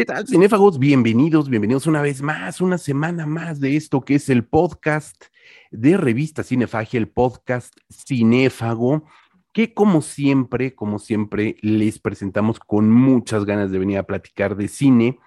¿Qué tal, cinéfagos? Bienvenidos, bienvenidos una vez más, una semana más de esto que es el podcast de revista Cinefagia, el podcast Cinéfago, que como siempre, como siempre, les presentamos con muchas ganas de venir a platicar de cine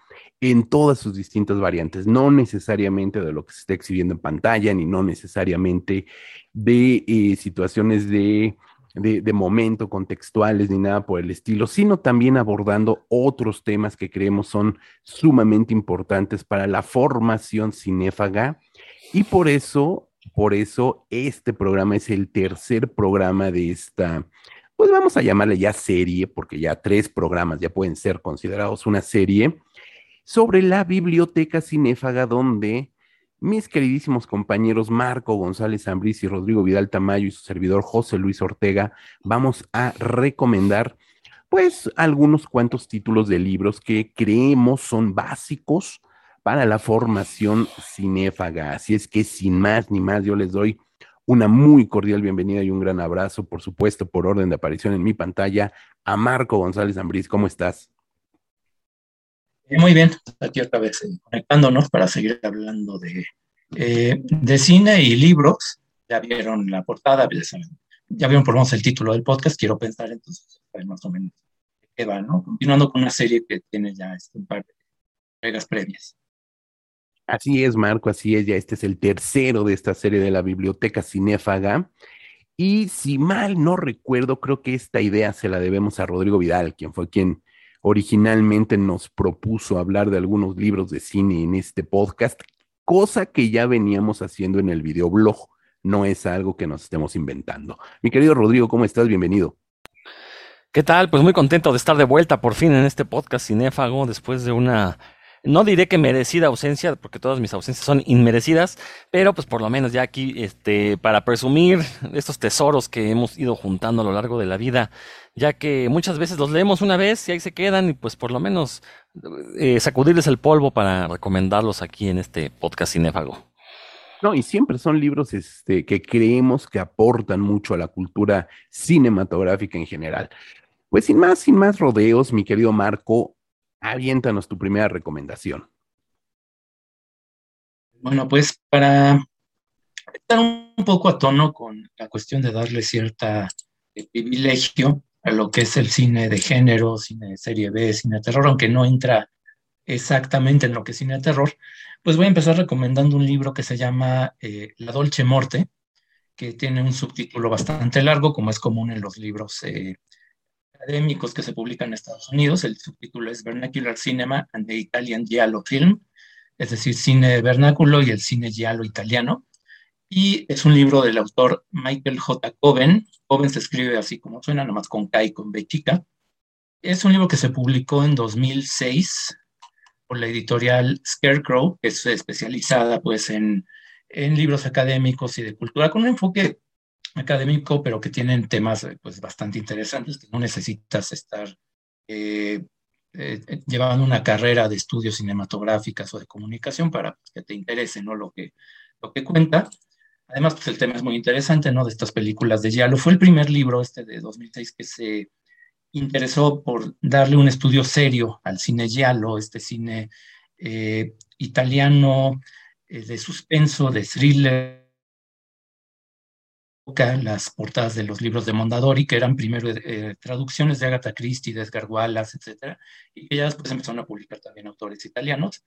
en todas sus distintas variantes, no necesariamente de lo que se está exhibiendo en pantalla, ni no necesariamente de eh, situaciones de de, momento, contextuales ni nada por el estilo, sino también abordando otros temas que creemos son sumamente importantes para la formación cinéfaga. Y por eso, por eso este programa es el tercer programa de esta, pues vamos a llamarle ya serie, porque ya tres programas ya pueden ser considerados una serie, sobre la biblioteca cinéfaga donde mis queridísimos compañeros Marco González Ambriz y Rodrigo Vidal Tamayo y su servidor José Luis Ortega, vamos a recomendar pues algunos cuantos títulos de libros que creemos son básicos para la formación cinéfaga. Así es que sin más ni más, yo les doy una muy cordial bienvenida y un gran abrazo, por supuesto, por orden de aparición en mi pantalla, a Marco González Ambriz. ¿Cómo estás? Muy bien, aquí otra vez eh, conectándonos para seguir hablando de, eh, de cine y libros. Ya vieron la portada, ya vieron por lo menos el título del podcast, quiero pensar entonces más o menos qué va, ¿no? Continuando con una serie que tiene ya este, un par de reglas previas. Así es, Marco, así es, ya este es el tercero de esta serie de la Biblioteca Cinéfaga. Y si mal no recuerdo, creo que esta idea se la debemos a Rodrigo Vidal, quien fue quien originalmente nos propuso hablar de algunos libros de cine en este podcast, cosa que ya veníamos haciendo en el videoblog. No es algo que nos estemos inventando. Mi querido Rodrigo, ¿cómo estás? Bienvenido. ¿Qué tal? Pues muy contento de estar de vuelta por fin en este podcast cinéfago después de una no diré que merecida ausencia, porque todas mis ausencias son inmerecidas, pero pues por lo menos ya aquí, este, para presumir estos tesoros que hemos ido juntando a lo largo de la vida, ya que muchas veces los leemos una vez y ahí se quedan y pues por lo menos eh, sacudirles el polvo para recomendarlos aquí en este podcast cinéfago. No, y siempre son libros este, que creemos que aportan mucho a la cultura cinematográfica en general. Pues sin más, sin más rodeos, mi querido Marco, aviéntanos tu primera recomendación. Bueno, pues para estar un poco a tono con la cuestión de darle cierta eh, privilegio a lo que es el cine de género, cine de serie B, cine de terror, aunque no entra exactamente en lo que es cine de terror, pues voy a empezar recomendando un libro que se llama eh, La Dolce Morte, que tiene un subtítulo bastante largo, como es común en los libros eh, académicos que se publican en Estados Unidos. El subtítulo es Vernacular Cinema and the Italian Giallo Film, es decir, cine vernáculo y el cine giallo italiano. Y es un libro del autor Michael J. Coven. Coven se escribe así como suena, nomás con K y con B chica. Es un libro que se publicó en 2006 por la editorial Scarecrow, que es especializada pues en, en libros académicos y de cultura, con un enfoque académico, pero que tienen temas eh, pues, bastante interesantes, que no necesitas estar eh, eh, llevando una carrera de estudios cinematográficas o de comunicación para que te interese ¿no? lo, que, lo que cuenta. Además, pues el tema es muy interesante, ¿no? De estas películas de Giallo. Fue el primer libro este de 2006 que se interesó por darle un estudio serio al cine Giallo, este cine italiano de suspenso, de thriller, las portadas de los libros de Mondadori, que eran primero eh, traducciones de Agatha Christie, de Edgar Wallace, etc. Y que ya después empezaron a publicar también autores italianos.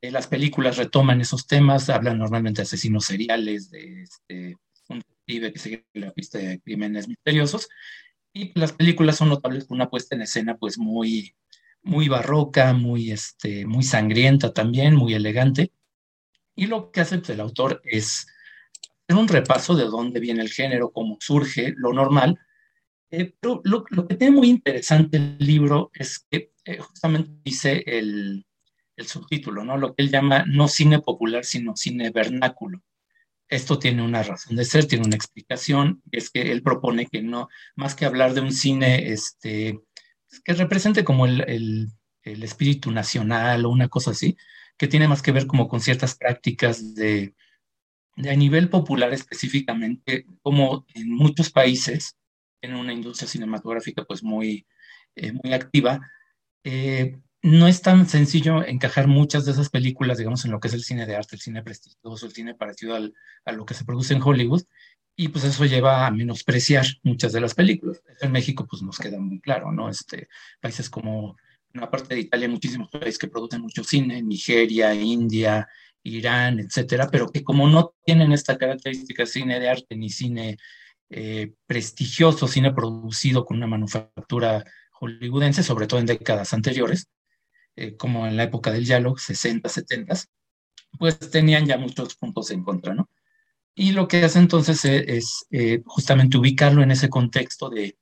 Eh, las películas retoman esos temas, hablan normalmente de asesinos seriales, de este, un detective que sigue la pista de crímenes misteriosos. Y las películas son notables por una puesta en escena pues muy, muy barroca, muy, este, muy sangrienta también, muy elegante. Y lo que hace pues, el autor es un repaso de dónde viene el género, cómo surge, lo normal. Eh, pero lo, que tiene muy interesante el libro es que eh, justamente dice el, el, subtítulo, ¿no? Lo que él llama no cine popular, sino cine vernáculo. Esto tiene una razón de ser, tiene una explicación, es que él propone que no, más que hablar de un cine este, que represente como el, el, el espíritu nacional o una cosa así, que tiene más que ver como con ciertas prácticas de, de a nivel popular específicamente, como en muchos países tienen una industria cinematográfica pues muy, eh, muy activa, eh, no es tan sencillo encajar muchas de esas películas, digamos, en lo que es el cine de arte, el cine prestigioso, el cine parecido al, a lo que se produce en Hollywood, y pues eso lleva a menospreciar muchas de las películas. En México pues nos queda muy claro, ¿no? Este, países como una parte de Italia, muchísimos países que producen mucho cine, Nigeria, India, Irán, etcétera, pero que como no tienen esta característica cine de arte ni cine eh, prestigioso, cine producido con una manufactura hollywoodense, sobre todo en décadas anteriores, eh, como en la época del diálogo, 60, 70, pues tenían ya muchos puntos en contra, ¿no? Y lo que hace entonces e, es, eh, justamente ubicarlo en ese contexto de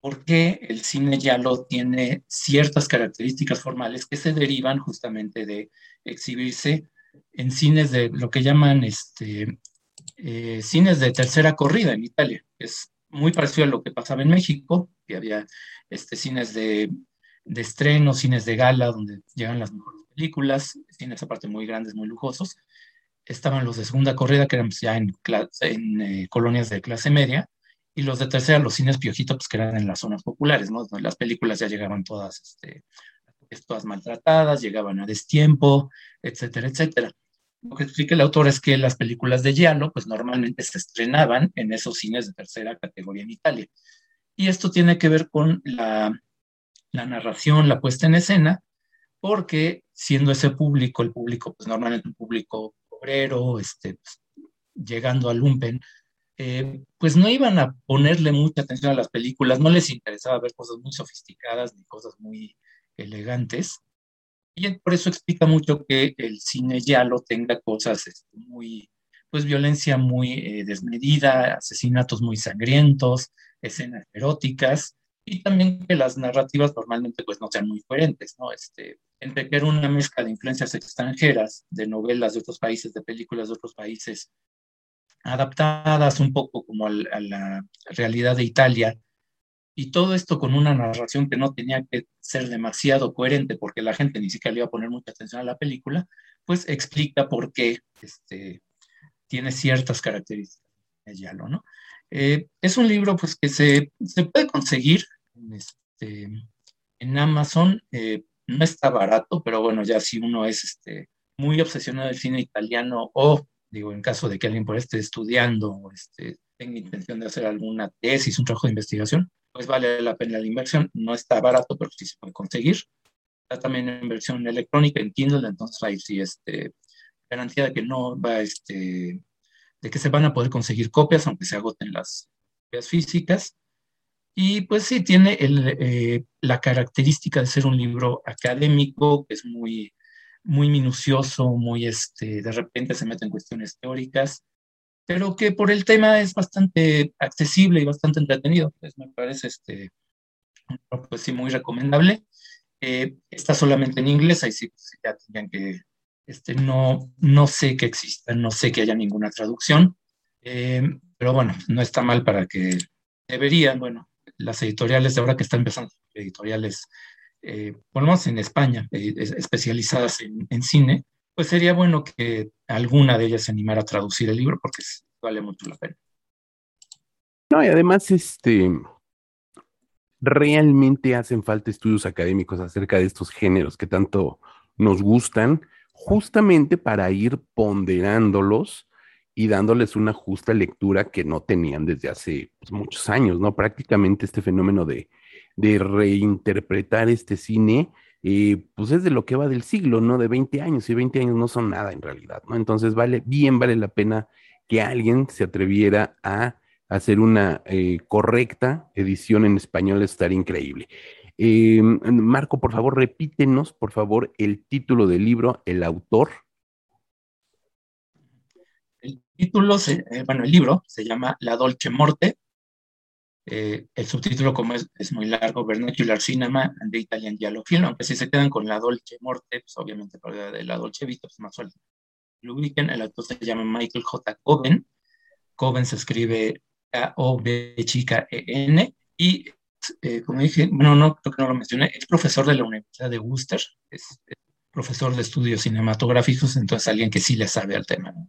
por qué el cine lo tiene ciertas características formales que se derivan justamente de exhibirse en cines de lo que llaman este, eh, cines de tercera corrida en Italia. Es muy parecido a lo que pasaba en México, que había este, cines de, de estreno, cines de gala, donde llegan las mejores películas, cines aparte muy grandes, muy lujosos. Estaban los de segunda corrida, que eran pues, ya en, eh, colonias de clase media, y los de tercera, los cines piojitos, pues, que eran en las zonas populares, ¿no? Las películas ya llegaban todas, este, todas maltratadas, llegaban a destiempo, etcétera, etcétera. Lo que explica el autor es que las películas de Giallo, pues normalmente se estrenaban en esos cines de tercera categoría en Italia. Y esto tiene que ver con la, narración, la puesta en escena, porque siendo ese público, el público, pues normalmente un público obrero, este, pues, llegando a Lumpen, eh, pues no iban a ponerle mucha atención a las películas, no les interesaba ver cosas muy sofisticadas ni cosas muy elegantes. Y por eso explica mucho que el cine ya lo tenga cosas este, muy, pues violencia muy eh, desmedida, asesinatos muy sangrientos, escenas eróticas, y también que las narrativas normalmente pues no sean muy coherentes, ¿no? Este, entre que era una mezcla de influencias extranjeras, de novelas de otros países, de películas de otros países, adaptadas un poco como a la realidad de Italia, y todo esto con una narración que no tenía que ser demasiado coherente porque la gente ni siquiera le iba a poner mucha atención a la película, pues explica por qué este, tiene ciertas características Yalo, ¿no? Eh, es un libro pues que se, se puede conseguir en, este, en Amazon, eh, no está barato, pero bueno, ya si uno es este, muy obsesionado del cine italiano o, digo, en caso de que alguien por esté estudiando o este, tenga intención de hacer alguna tesis, un trabajo de investigación, pues vale la pena la inversión. No está barato, pero sí se puede conseguir. Está también en versión electrónica, en Kindle, entonces ahí sí este, garantía de que no va, este, de que se van a poder conseguir copias, aunque se agoten las copias físicas. Y pues sí, tiene el, eh, la característica de ser un libro académico, que es muy, muy minucioso, muy, este, de repente se mete en cuestiones teóricas, pero que por el tema es bastante accesible y bastante entretenido. Pues me parece este, pues sí, muy recomendable. Eh, está solamente en inglés, ahí sí pues, ya tendrían que, este, no, no sé que exista, no sé que haya ninguna traducción, eh, pero bueno, no está mal para que deberían, bueno, las editoriales de ahora que están empezando, editoriales, eh, por lo menos en España, eh, especializadas en, en cine, pues sería bueno que alguna de ellas se animara a traducir el libro porque vale mucho la pena. No, y además, este, realmente hacen falta estudios académicos acerca de estos géneros que tanto nos gustan, justamente para ir ponderándolos y dándoles una justa lectura que no tenían desde hace pues, muchos años, ¿no? Prácticamente este fenómeno de, de reinterpretar este cine pues es de lo que va del siglo, ¿no? De 20 años, y 20 años no son nada en realidad, ¿no? Entonces vale, bien vale la pena que alguien se atreviera a hacer una eh, correcta edición en español, estaría increíble. Eh, Marco, por favor, repítenos, por favor, el título del libro, el autor. El título, eh, bueno, el libro se llama La Dolce Morte, eh, el subtítulo, como es, es, muy largo, Vernacular Cinema and the Italian Giallo Film, aunque si se quedan con la Dolce Morte, pues obviamente de la Dolce Vita, pues más suelto. Lo ubiquen, el autor se llama Michael J. Coven. Coven se escribe K-O-B chica E-N y eh, como dije, bueno, no creo que no lo mencioné, es profesor de la Universidad de Worcester, es, es profesor de estudios cinematográficos, entonces alguien que sí le sabe al tema. ¿no?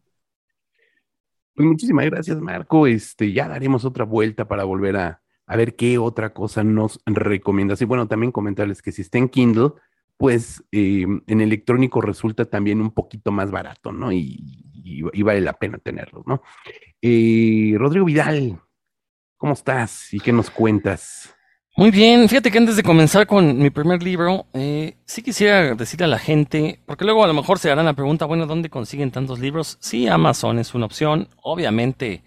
Pues muchísimas gracias, Marco. Este, ya daremos otra vuelta para volver a, a ver qué otra cosa nos recomiendas. Y bueno, también comentarles que si está en Kindle, pues eh, en electrónico resulta también un poquito más barato, ¿no? Y, vale la pena tenerlos, ¿no? Eh, Rodrigo Vidal, ¿cómo estás y qué nos cuentas? Muy bien, fíjate que antes de comenzar con mi primer libro, eh, sí quisiera decirle a la gente, porque luego a lo mejor se harán la pregunta, bueno, ¿dónde consiguen tantos libros? Sí, Amazon es una opción, obviamente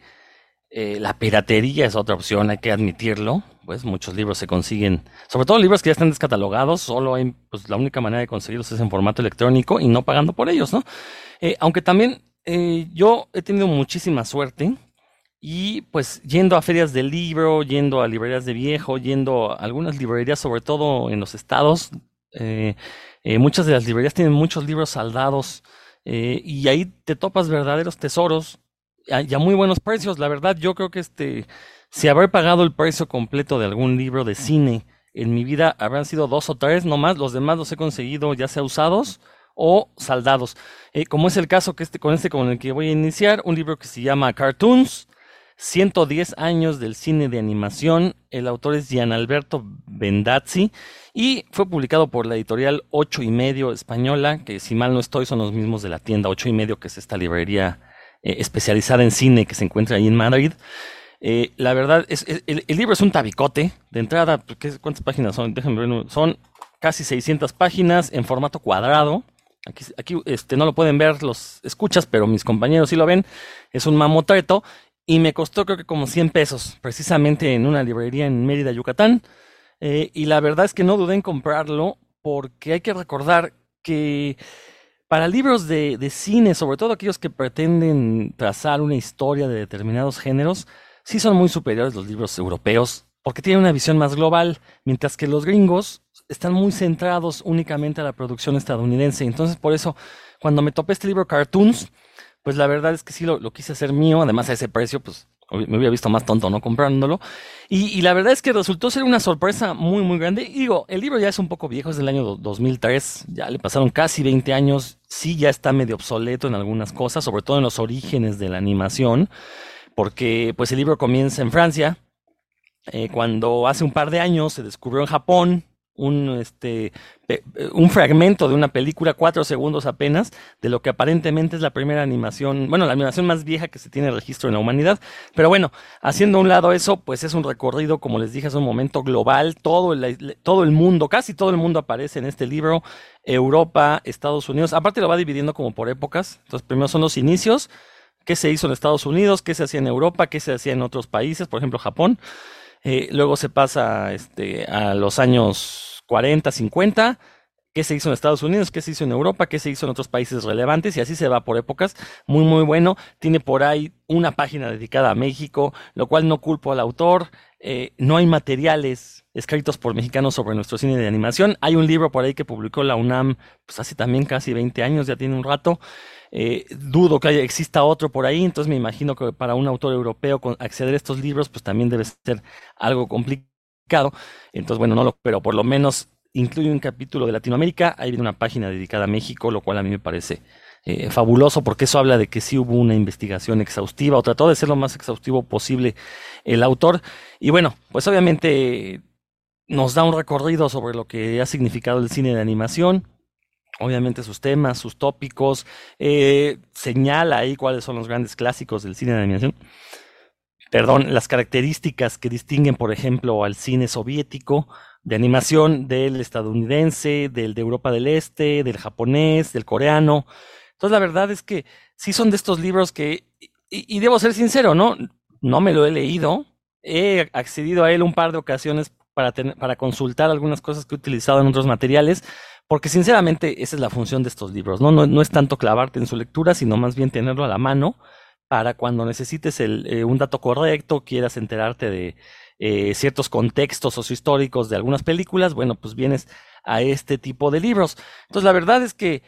eh, la piratería es otra opción, hay que admitirlo, pues muchos libros se consiguen, sobre todo libros que ya están descatalogados, solo hay, pues la única manera de conseguirlos es en formato electrónico y no pagando por ellos, ¿no? Eh, aunque también yo he tenido muchísima suerte y pues yendo a ferias del libro, yendo a librerías de viejo, yendo a algunas librerías, sobre todo en los estados, eh, eh, muchas de las librerías tienen muchos libros saldados eh, y ahí te topas verdaderos tesoros y a muy buenos precios. La verdad, yo creo que este, si haber pagado el precio completo de algún libro de cine en mi vida habrán sido dos o tres nomás, los demás los he conseguido ya sea usados o saldados. como es el caso que este, con este con el que voy a iniciar, un libro que se llama Cartoons, 110 años del cine de animación. El autor es Gian Alberto Bendazzi y fue publicado por la editorial Ocho y Medio Española, que si mal no estoy son los mismos de la tienda Ocho y Medio, que es esta librería eh, especializada en cine que se encuentra ahí en Madrid. Eh, la verdad, es, el, libro es un tabicote. De entrada, pues, ¿cuántas páginas son? Déjenme ver. Son casi 600 páginas en formato cuadrado. Aquí, aquí este, no lo pueden ver los escuchas, pero mis compañeros sí lo ven. Es un mamotreto y me costó creo que como 100 pesos, precisamente en una librería en Mérida, Yucatán. Eh, y la verdad es que no dudé en comprarlo porque hay que recordar que para libros de, de, cine, sobre todo aquellos que pretenden trazar una historia de determinados géneros, sí son muy superiores los libros europeos porque tienen una visión más global, mientras que los gringos están muy centrados únicamente a la producción estadounidense. Entonces, por eso, cuando me topé este libro Cartoons, pues la verdad es que sí lo, quise hacer mío, además a ese precio, pues me hubiera visto más tonto no comprándolo. Y, la verdad es que resultó ser una sorpresa muy, muy grande. Y digo, el libro ya es un poco viejo, es del año 2003, ya le pasaron casi 20 años, sí ya está medio obsoleto en algunas cosas, sobre todo en los orígenes de la animación, porque pues el libro comienza en Francia, eh, cuando hace un par de años se descubrió en Japón un, este, un fragmento de una película, cuatro segundos apenas, de lo que aparentemente es la primera animación, bueno, la animación más vieja que se tiene registro en la humanidad. Pero bueno, haciendo a un lado eso, pues es un recorrido, como les dije hace un momento, global. Todo el, todo el mundo, casi todo el mundo aparece en este libro. Europa, Estados Unidos. Aparte lo va dividiendo como por épocas. Entonces, primero son los inicios. ¿Qué se hizo en Estados Unidos? ¿Qué se hacía en Europa? ¿Qué se hacía en otros países? Por ejemplo, Japón. Eh, luego se pasa este, a los años 40, 50, qué se hizo en Estados Unidos, qué se hizo en Europa, qué se hizo en otros países relevantes y así se va por épocas. Muy, muy bueno. Tiene por ahí una página dedicada a México, lo cual no culpo al autor. Eh, no hay materiales escritos por mexicanos sobre nuestro cine de animación. Hay un libro por ahí que publicó la UNAM, pues hace también casi 20 años, ya tiene un rato. Eh, dudo que haya, exista otro por ahí, entonces me imagino que para un autor europeo acceder a estos libros, pues también debe ser algo complicado. Entonces, bueno, no lo, pero por lo menos incluye un capítulo de Latinoamérica, ahí viene una página dedicada a México, lo cual a mí me parece eh, fabuloso porque eso habla de que sí hubo una investigación exhaustiva o trató de ser lo más exhaustivo posible el autor. Y bueno, pues obviamente nos da un recorrido sobre lo que ha significado el cine de animación, obviamente sus temas, sus tópicos, eh, señala ahí cuáles son los grandes clásicos del cine de animación. Perdón, las características que distinguen, por ejemplo, al cine soviético de animación del estadounidense, del de Europa del Este, del japonés, del coreano. Entonces, la verdad es que sí son de estos libros que, y, debo ser sincero, ¿no? No me lo he leído. He accedido a él un par de ocasiones para, para consultar algunas cosas que he utilizado en otros materiales, porque sinceramente esa es la función de estos libros, ¿no? No, es tanto clavarte en su lectura, sino más bien tenerlo a la mano para cuando necesites eh, un dato correcto, quieras enterarte de eh, ciertos contextos sociohistóricos de algunas películas, bueno, pues vienes a este tipo de libros. Entonces, la verdad es que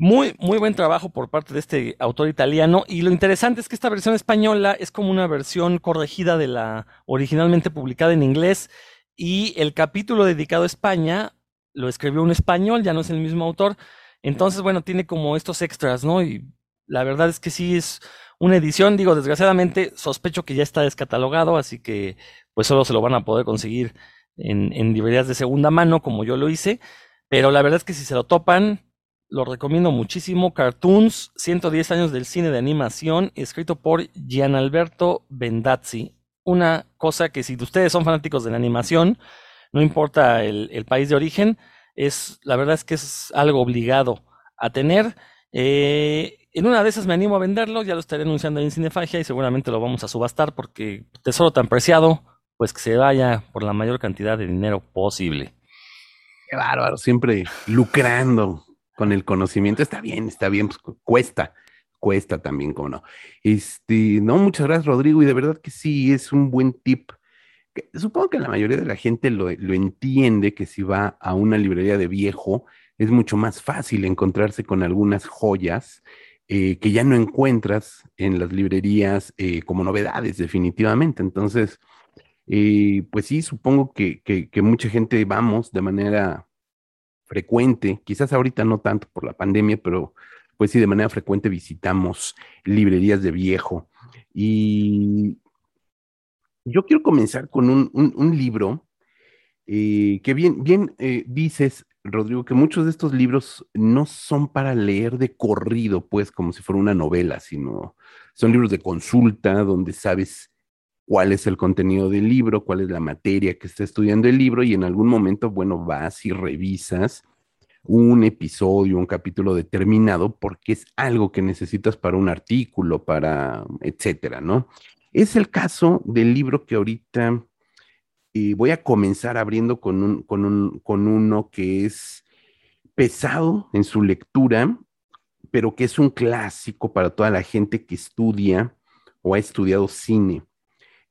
muy, muy buen trabajo por parte de este autor italiano. Y lo interesante es que esta versión española es como una versión corregida de la originalmente publicada en inglés. Y el capítulo dedicado a España lo escribió un español, ya no es el mismo autor. Entonces, bueno, tiene como estos extras, ¿no? Y la verdad es que sí es una edición, digo, desgraciadamente sospecho que ya está descatalogado, así que pues solo se lo van a poder conseguir en, en librerías de segunda mano, como yo lo hice. Pero la verdad es que si se lo topan, lo recomiendo muchísimo. Cartoons, 110 años del cine de animación, escrito por Gianalberto Bendazzi. Una cosa que si ustedes son fanáticos de la animación, no importa el, país de origen, es la verdad es que es algo obligado a tener. Eh, en una de esas me animo a venderlo, ya lo estaré anunciando en Cinefagia y seguramente lo vamos a subastar porque tesoro tan preciado, pues que se vaya por la mayor cantidad de dinero posible. Qué bárbaro, siempre lucrando con el conocimiento. Está bien, está bien, pues cuesta, cuesta también, como no. Este, no, muchas gracias, Rodrigo, y de verdad que sí, es un buen tip. Supongo que la mayoría de la gente lo, entiende, que si va a una librería de viejo, es mucho más fácil encontrarse con algunas joyas eh, que ya no encuentras en las librerías eh, como novedades, definitivamente. Entonces, eh, pues sí, supongo que, mucha gente vamos de manera frecuente, quizás ahorita no tanto por la pandemia, pero pues sí, de manera frecuente visitamos librerías de viejo. Y yo quiero comenzar con un, libro que bien, bien dices, Rodrigo, que muchos de estos libros no son para leer de corrido, pues como si fuera una novela, sino son libros de consulta donde sabes cuál es el contenido del libro, cuál es la materia que está estudiando el libro y en algún momento, bueno, vas y revisas un episodio, un capítulo determinado porque es algo que necesitas para un artículo, para, etcétera, ¿no? Es el caso del libro que ahorita y voy a comenzar abriendo con, un, con, un, con uno que es pesado en su lectura, pero que es un clásico para toda la gente que estudia o ha estudiado cine.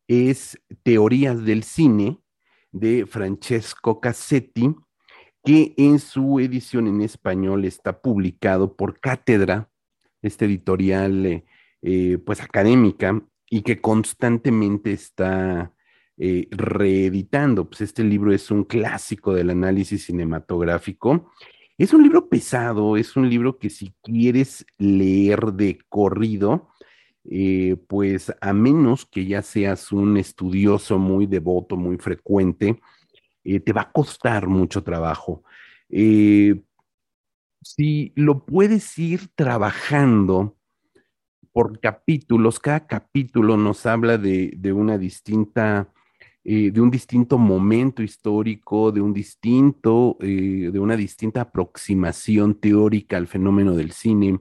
Es Teorías del Cine de Francesco Cassetti, que en su edición en español está publicado por Cátedra, este editorial eh, eh, pues académica, y que constantemente está eh, reeditando. Pues este libro es un clásico del análisis cinematográfico. Es un libro pesado, es un libro que si quieres leer de corrido, eh, pues a menos que ya seas un estudioso muy devoto, muy frecuente, eh, te va a costar mucho trabajo. si lo puedes ir trabajando por capítulos, cada capítulo nos habla de, una distinta eh, de un distinto momento histórico, de un distinto, eh, de una distinta aproximación teórica al fenómeno del cine,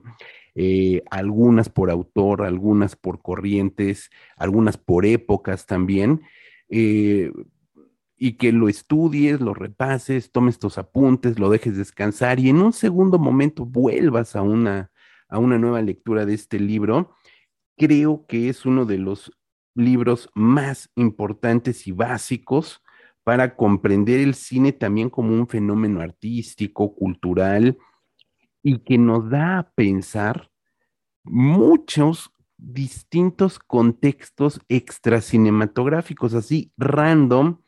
eh, algunas por autor, algunas por corrientes, algunas por épocas también, y que lo estudies, lo repases, tomes tus apuntes, lo dejes descansar y en un segundo momento vuelvas a una, a una nueva lectura de este libro. Creo que es uno de los libros más importantes y básicos para comprender el cine también como un fenómeno artístico, cultural, y que nos da a pensar muchos distintos contextos extracinematográficos, así random.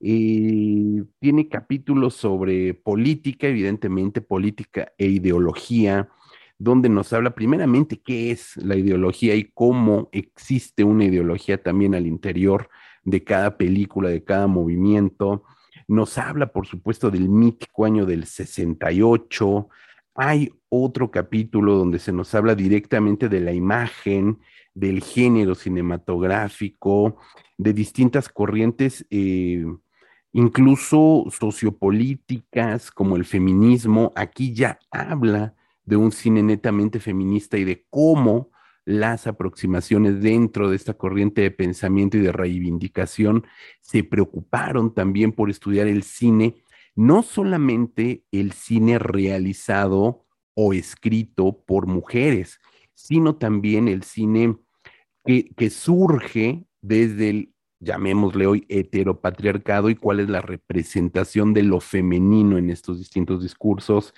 Eh, tiene capítulos sobre política, evidentemente, política e ideología, donde nos habla primeramente qué es la ideología y cómo existe una ideología también al interior de cada película, de cada movimiento. Nos habla, por supuesto, del mítico año del 68. Hay otro capítulo donde se nos habla directamente de la imagen, del género cinematográfico, de distintas corrientes, eh, incluso sociopolíticas como el feminismo. Aquí ya habla de un cine netamente feminista y de cómo las aproximaciones dentro de esta corriente de pensamiento y de reivindicación se preocuparon también por estudiar el cine, no solamente el cine realizado o escrito por mujeres, sino también el cine que, surge desde el, llamémosle hoy, heteropatriarcado y cuál es la representación de lo femenino en estos distintos discursos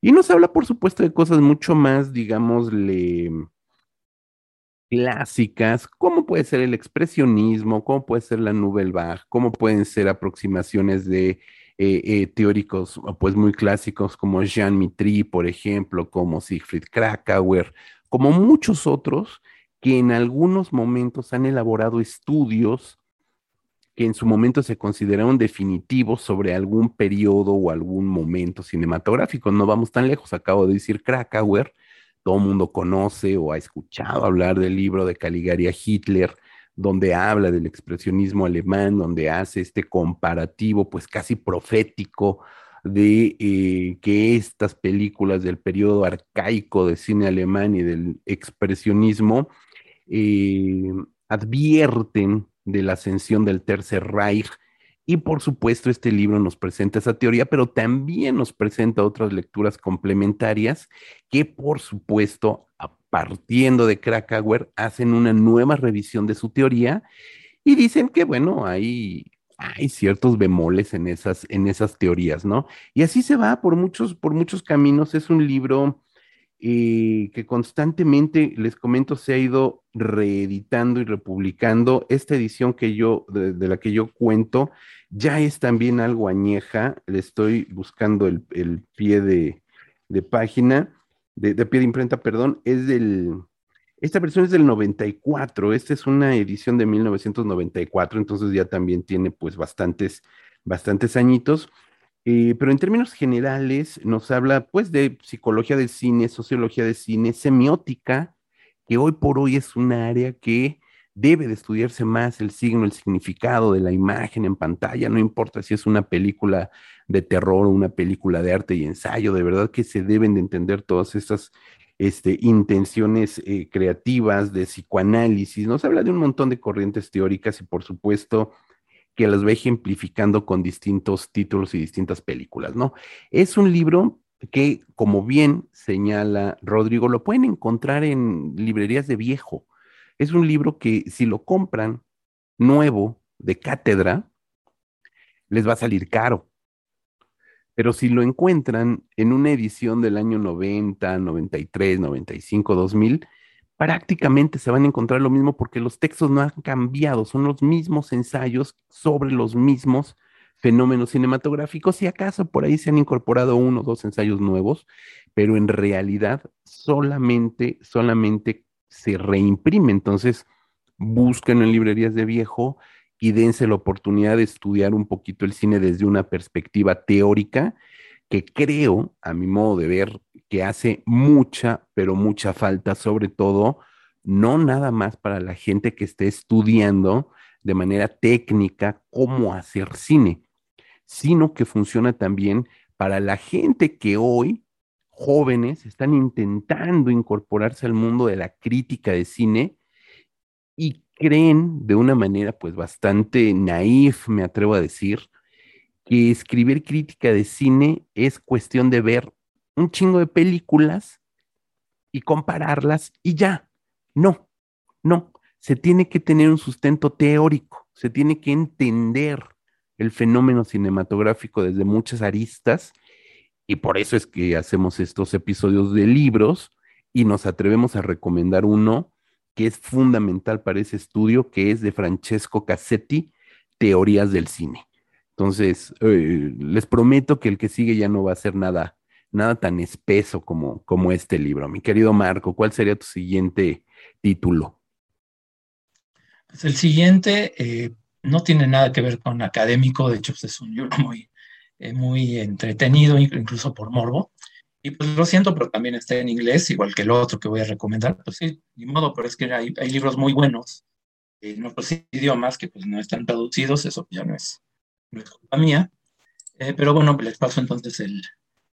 y nos habla, por supuesto, de cosas mucho más, digámosle, clásicas, como puede ser el expresionismo, cómo puede ser la Nouvelle Vague, cómo pueden ser aproximaciones de eh, eh, teóricos pues muy clásicos como Jean Mitry, por ejemplo, como Siegfried Krakauer, como muchos otros que en algunos momentos han elaborado estudios que en su momento se consideraron definitivos sobre algún periodo o algún momento cinematográfico. No vamos tan lejos, acabo de decir Krakauer, todo el mundo conoce o ha escuchado hablar del libro de Caligari a Hitler, donde habla del expresionismo alemán, donde hace este comparativo pues casi profético de eh, que estas películas del periodo arcaico de cine alemán y del expresionismo eh, advierten de la ascensión del Tercer Reich. Y por supuesto, este libro nos presenta esa teoría, pero también nos presenta otras lecturas complementarias que, por supuesto, partiendo de Krakauer, hacen una nueva revisión de su teoría y dicen que, bueno, hay, hay ciertos bemoles en esas, en esas teorías, ¿no? Y así se va por muchos, por muchos caminos. Es un libro eh, que constantemente, les comento, se ha ido reeditando y republicando. Esta edición que yo, de, la que yo cuento, ya es también algo añeja. Le estoy buscando el, pie de, página, de, pie de imprenta, perdón, es del, esta versión es del 94, esta es una edición de 1994, entonces ya también tiene pues bastantes, bastantes añitos. Eh, pero en términos generales nos habla pues de psicología del cine, sociología del cine, semiótica, que hoy por hoy es un área que debe de estudiarse más el signo, el significado de la imagen en pantalla, no importa si es una película de terror o una película de arte y ensayo, de verdad que se deben de entender todas estas este, intenciones eh, creativas de psicoanálisis, nos habla de un montón de corrientes teóricas y por supuesto que las ve ejemplificando con distintos títulos y distintas películas, ¿no? Es un libro que, como bien señala Rodrigo, lo pueden encontrar en librerías de viejo. Es un libro que si lo compran nuevo, de cátedra, les va a salir caro. Pero si lo encuentran en una edición del año 90, 93, 95, 2000, prácticamente se van a encontrar lo mismo porque los textos no han cambiado, son los mismos ensayos sobre los mismos fenómenos cinematográficos y acaso por ahí se han incorporado uno o dos ensayos nuevos, pero en realidad solamente, solamente se reimprime. Entonces, busquen en librerías de viejo y dense la oportunidad de estudiar un poquito el cine desde una perspectiva teórica que creo, a mi modo de ver, que hace mucha, pero mucha falta, sobre todo, no nada más para la gente que esté estudiando de manera técnica cómo hacer cine, sino que funciona también para la gente que hoy, jóvenes, están intentando incorporarse al mundo de la crítica de cine y creen de una manera pues bastante naif, me atrevo a decir, que escribir crítica de cine es cuestión de ver un chingo de películas y compararlas y ya. No, no. Se tiene que tener un sustento teórico, se tiene que entender el fenómeno cinematográfico desde muchas aristas y por eso es que hacemos estos episodios de libros y nos atrevemos a recomendar uno que es fundamental para ese estudio, que es de Francesco Cassetti, Teorías del Cine. Entonces, eh, les prometo que el que sigue ya no va a ser nada, nada tan espeso como, como este libro. Mi querido Marco, ¿cuál sería tu siguiente título? Pues el siguiente eh, no tiene nada que ver con académico, de hecho pues, es un libro muy, eh, muy entretenido, incluso por morbo. Y pues lo siento, pero también está en inglés, igual que el otro que voy a recomendar. Pues sí, ni modo, pero es que hay, hay libros muy buenos en otros idiomas que pues no están traducidos, eso ya no es no es culpa mía. Eh, pero bueno, les paso entonces el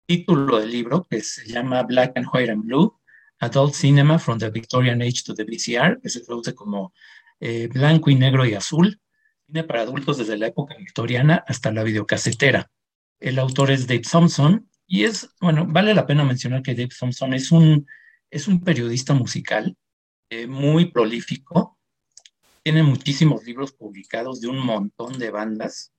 título del libro, que se llama Black and White and Blue, Adult Cinema from the Victorian Age to the VCR, que se traduce como eh, Blanco y Negro y Azul, cine para adultos desde la época victoriana hasta la videocasetera. El autor es Dave Thompson, y es, bueno, vale la pena mencionar que Dave Thompson es un, es un periodista musical eh, muy prolífico, tiene muchísimos libros publicados de un montón de bandas,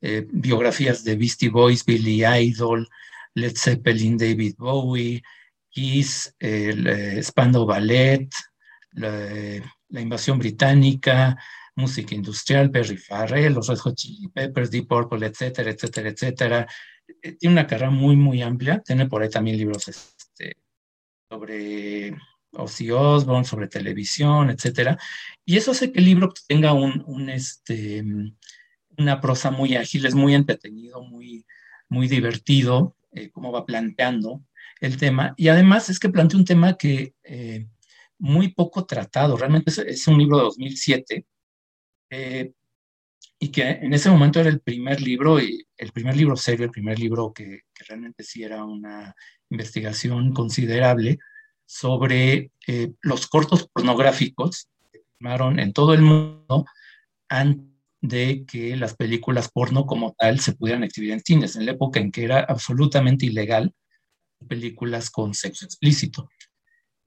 eh, biografías de Beastie Boys, Billy Idol, Led Zeppelin, David Bowie, Kiss, el eh, Spandau Ballet, la, invasión británica, música industrial, Perry Farrell, los Red Hot Chili Peppers, Deep Purple, etcétera, etcétera, etcétera. Eh, tiene una carrera muy, muy amplia. Tiene por ahí también libros este, sobre Ozzy Osbourne, sobre televisión, etcétera. Y eso hace que el libro tenga un, este, una prosa muy ágil, es muy entretenido, muy, muy divertido, eh, como va planteando el tema. Y además es que plantea un tema que eh, muy poco tratado, realmente es, un libro de 2007, eh, y que en ese momento era el primer libro, y el primer libro serio, el primer libro que, que realmente sí era una investigación considerable sobre eh, los cortos pornográficos que filmaron en todo el mundo antes de que las películas porno como tal se pudieran exhibir en cines, en la época en que era absolutamente ilegal películas con sexo explícito.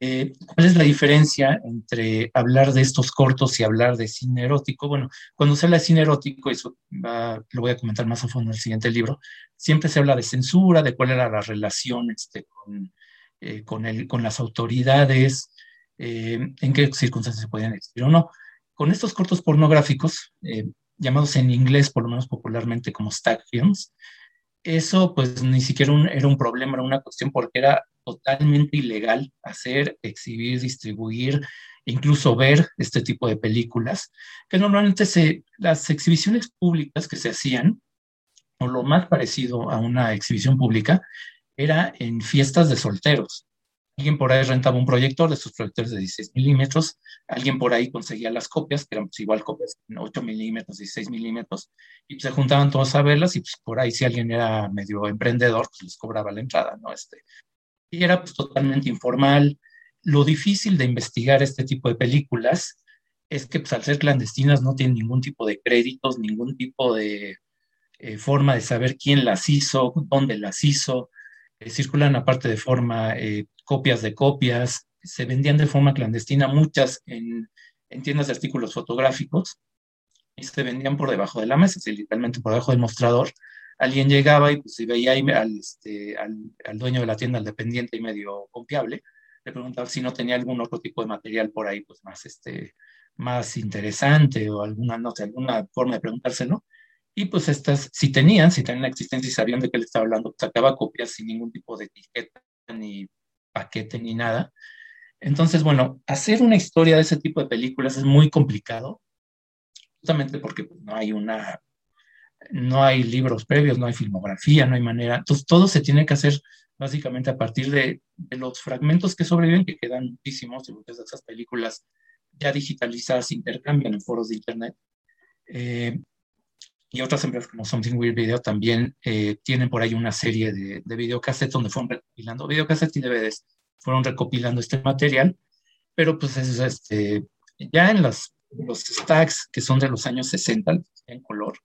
Eh, ¿Cuál es la diferencia entre hablar de estos cortos y hablar de cine erótico? Bueno, cuando se habla de cine erótico, eso lo voy a comentar más a fondo en el siguiente libro, siempre se habla de censura, de cuál era la relación este, con, eh, con, el, con las autoridades, eh, en qué circunstancias se podían exhibir o no. Con estos cortos pornográficos, eh, llamados en inglés por lo menos popularmente como stag films, eso pues ni siquiera era un problema, era una cuestión porque era totalmente ilegal hacer, exhibir, distribuir, incluso ver este tipo de películas, que normalmente las exhibiciones públicas que se hacían, o lo más parecido a una exhibición pública, era en fiestas de solteros. Alguien por ahí rentaba un proyector de sus proyectores de 16 milímetros, alguien por ahí conseguía las copias, que eran pues, igual copias, 8 milímetros, 16 milímetros, y pues, se juntaban todos a verlas y pues por ahí si alguien era medio emprendedor, pues les cobraba la entrada, ¿no? Este, y era pues totalmente informal. Lo difícil de investigar este tipo de películas es que pues, al ser clandestinas no tienen ningún tipo de créditos, ningún tipo de eh, forma de saber quién las hizo, dónde las hizo, circulan aparte de forma eh, copias de copias, se vendían de forma clandestina muchas en, tiendas de artículos fotográficos y se vendían por debajo de la mesa, literalmente por debajo del mostrador. Alguien llegaba y pues, si veía este, al, al, dueño de la tienda, al dependiente y medio confiable, le preguntaba si no tenía algún otro tipo de material por ahí, pues más, este, más interesante o alguna, no sé, alguna forma de preguntárselo. Y pues estas, si tenían, si tenían la existencia y sabían de qué le estaba hablando, sacaba copias sin ningún tipo de etiqueta, ni paquete, ni nada. Entonces, bueno, hacer una historia de ese tipo de películas es muy complicado, justamente porque pues, no hay una, no hay libros previos, no hay filmografía, no hay manera. Entonces, todo se tiene que hacer básicamente a partir de, de los fragmentos que sobreviven, que quedan muchísimos, y muchas de esas películas ya digitalizadas intercambian en foros de Internet. Eh, y otras empresas como Something Weird Video también eh, tienen por ahí una serie de, de videocassettes donde fueron recopilando, videocassettes y DVDs, fueron recopilando este material, pero pues es, este, ya en los, los stacks que son de los años 60, en color,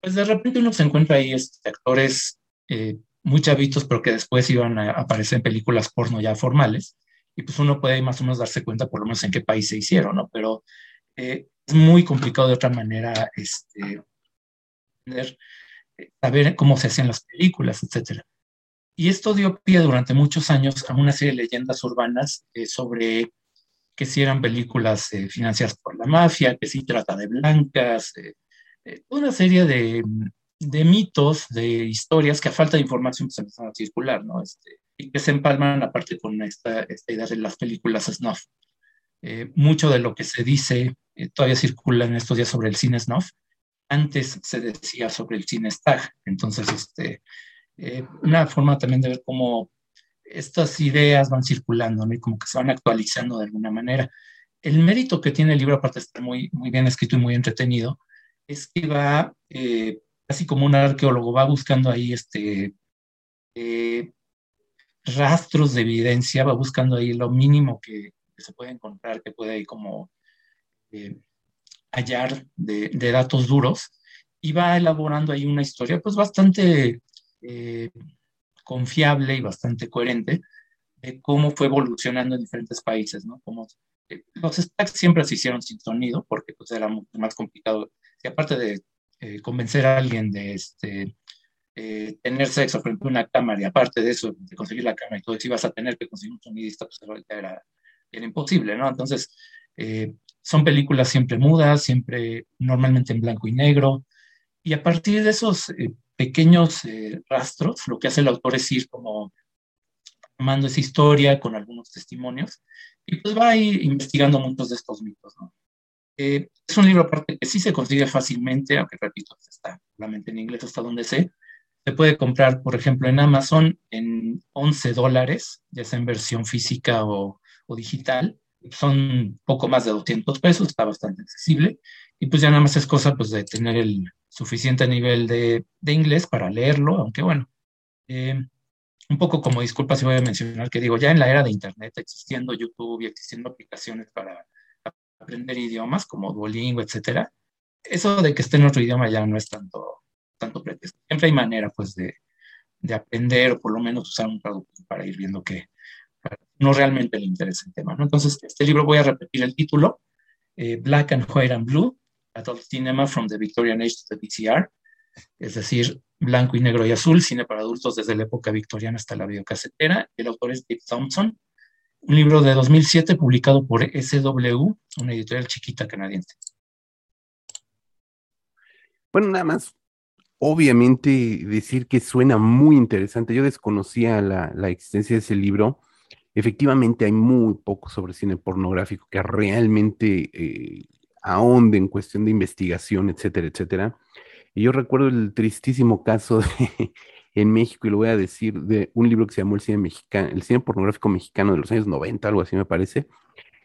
pues de repente uno se encuentra ahí este, actores eh, muy chavitos, pero que después iban a aparecer en películas porno ya formales, y pues uno puede más o menos darse cuenta por lo menos en qué país se hicieron, ¿no? Pero eh, es muy complicado de otra manera este, eh, saber cómo se hacían las películas, etc. Y esto dio pie durante muchos años a una serie de leyendas urbanas eh, sobre que si eran películas eh, financiadas por la mafia, que si trata de blancas, una serie de, de, mitos, de historias que a falta de información se empezaron a circular, ¿no? Este, y que se empalman aparte con esta, esta idea de las películas snuff. mucho de lo que se dice todavía circula en estos días sobre el cine snuff, antes se decía sobre el cine stag. Entonces, este, eh, una forma también de ver cómo estas ideas van circulando ¿no? y como que se van actualizando de alguna manera. El mérito que tiene el libro, aparte de estar muy, muy bien escrito y muy entretenido, es que va, eh, así como un arqueólogo, va buscando ahí este, eh, rastros de evidencia, va buscando ahí lo mínimo que, se puede encontrar, que puede ahí como hallar de, datos duros y va elaborando ahí una historia pues bastante eh, confiable y bastante coherente de cómo fue evolucionando en diferentes países, ¿no? Como, eh, los stacks siempre se hicieron sin sonido porque pues era mucho más complicado. Y aparte de eh, convencer a alguien de este, tener sexo frente a una cámara y aparte de eso, de conseguir la cámara y todo eso, ibas a tener que conseguir un sonidista, pues era, era imposible, ¿no? Entonces, son películas siempre mudas, siempre normalmente en blanco y negro. Y a partir de esos eh, pequeños eh, rastros, lo que hace el autor es ir como tomando esa historia con algunos testimonios y pues va a ir investigando muchos de estos mitos. Eh, es un libro aparte que sí se consigue fácilmente, aunque repito, está solamente en inglés hasta donde sé. Se puede comprar, por ejemplo, en Amazon en 11 dólares, ya sea en versión física o digital. Son poco más de 200 pesos, está bastante accesible. Y pues ya nada más es cosa pues, de tener el suficiente nivel de, de inglés para leerlo, aunque bueno, eh, un poco como disculpa si voy a mencionar que digo, ya en la era de Internet, existiendo YouTube y existiendo aplicaciones para aprender idiomas como Duolingo, etcétera, eso de que esté en otro idioma ya no es tanto, tanto pretexto. Siempre hay manera, pues, de, de aprender o por lo menos usar un traductor para ir viendo que no realmente le interesa el tema. ¿no? Entonces, este libro voy a repetir el título, eh, Black and White and Blue, Adult Cinema from the Victorian Age to the VCR, es decir, blanco y negro y azul, cine para adultos desde la época victoriana hasta la videocasetera. El autor es Dave Thompson, un libro de 2007 publicado por SW, una editorial chiquita canadiense. Bueno, nada más, obviamente decir que suena muy interesante. Yo desconocía la, la, existencia de ese libro. Efectivamente hay muy poco sobre cine pornográfico que realmente eh, ahonde en cuestión de investigación, etcétera, etcétera. Y yo recuerdo el tristísimo caso de, en México, y lo voy a decir, de un libro que se llamó El cine mexicano, el cine pornográfico mexicano de los años 90, algo así me parece,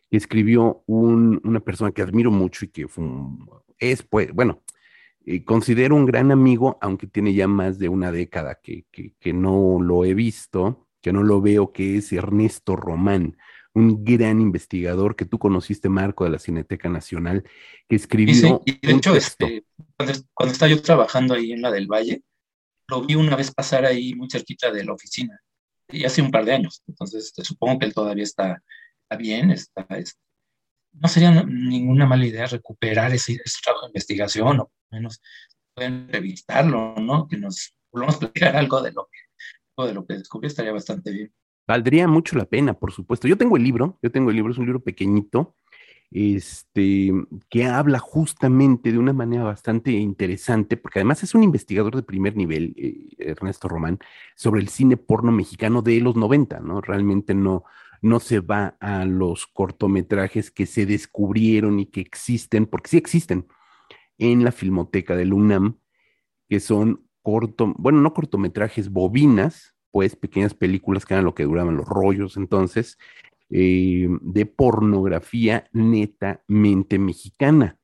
que escribió un, una persona que admiro mucho y que fue un, es, pues, bueno, eh, considero un gran amigo, aunque tiene ya más de una década que, que, que no lo he visto, que no lo veo, que es Ernesto Román un gran investigador que tú conociste, Marco, de la Cineteca Nacional, que escribió. Sí, sí. Y de hecho, este, cuando, cuando, estaba yo trabajando ahí en la del Valle, lo vi una vez pasar ahí muy cerquita de la oficina, y hace un par de años. Entonces, este, supongo que él todavía está, está bien, está, está, no sería ninguna mala idea recuperar ese, ese trabajo de investigación, o menos pueden revistarlo, ¿no? Que nos volvamos a platicar algo de lo de lo que descubrí, estaría bastante bien. Valdría mucho la pena, por supuesto. Yo tengo el libro, yo tengo el libro, es un libro pequeñito, este, que habla justamente de una manera bastante interesante, porque además es un investigador de primer nivel, eh, Ernesto Román, sobre el cine porno mexicano de los 90, ¿no? Realmente no, no se va a los cortometrajes que se descubrieron y que existen, porque sí existen en la filmoteca del UNAM, que son corto, bueno, no cortometrajes, bobinas, pues pequeñas películas que eran lo que duraban los rollos entonces, eh, de pornografía netamente mexicana.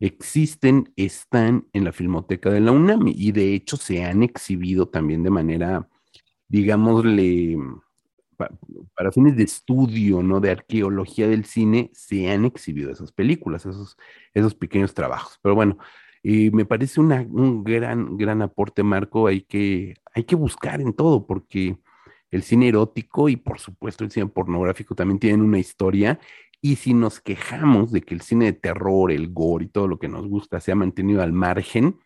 Existen, están en la Filmoteca de la UNAM y de hecho se han exhibido también de manera, digámosle, para fines de estudio, ¿no? De arqueología del cine, se han exhibido esas películas, esos, esos pequeños trabajos. Pero bueno, y me parece un gran, gran aporte, Marco. Hay que, hay que buscar en todo, porque el cine erótico y por supuesto el cine pornográfico también tienen una historia. Y si nos quejamos de que el cine de terror, el gore y todo lo que nos gusta se ha mantenido al margen,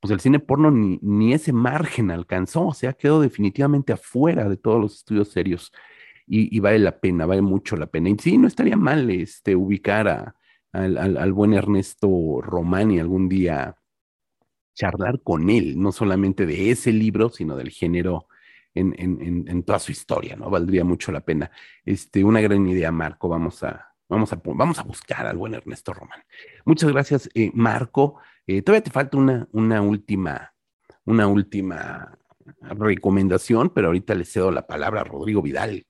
pues el cine porno ni, ni ese margen alcanzó, se ha quedado definitivamente afuera de todos los estudios serios. Y, y, vale la pena, vale mucho la pena. Y sí, no estaría mal este, ubicar a, al, al, buen Ernesto Romani algún día charlar con él, no solamente de ese libro, sino del género en, en, en, toda su historia, ¿no? Valdría mucho la pena. Este, una gran idea, Marco. Vamos a, vamos a, vamos a buscar al buen Ernesto Román. Muchas gracias, eh, Marco. Eh, todavía te falta una, una última, una última recomendación, pero ahorita le cedo la palabra a Rodrigo Vidal.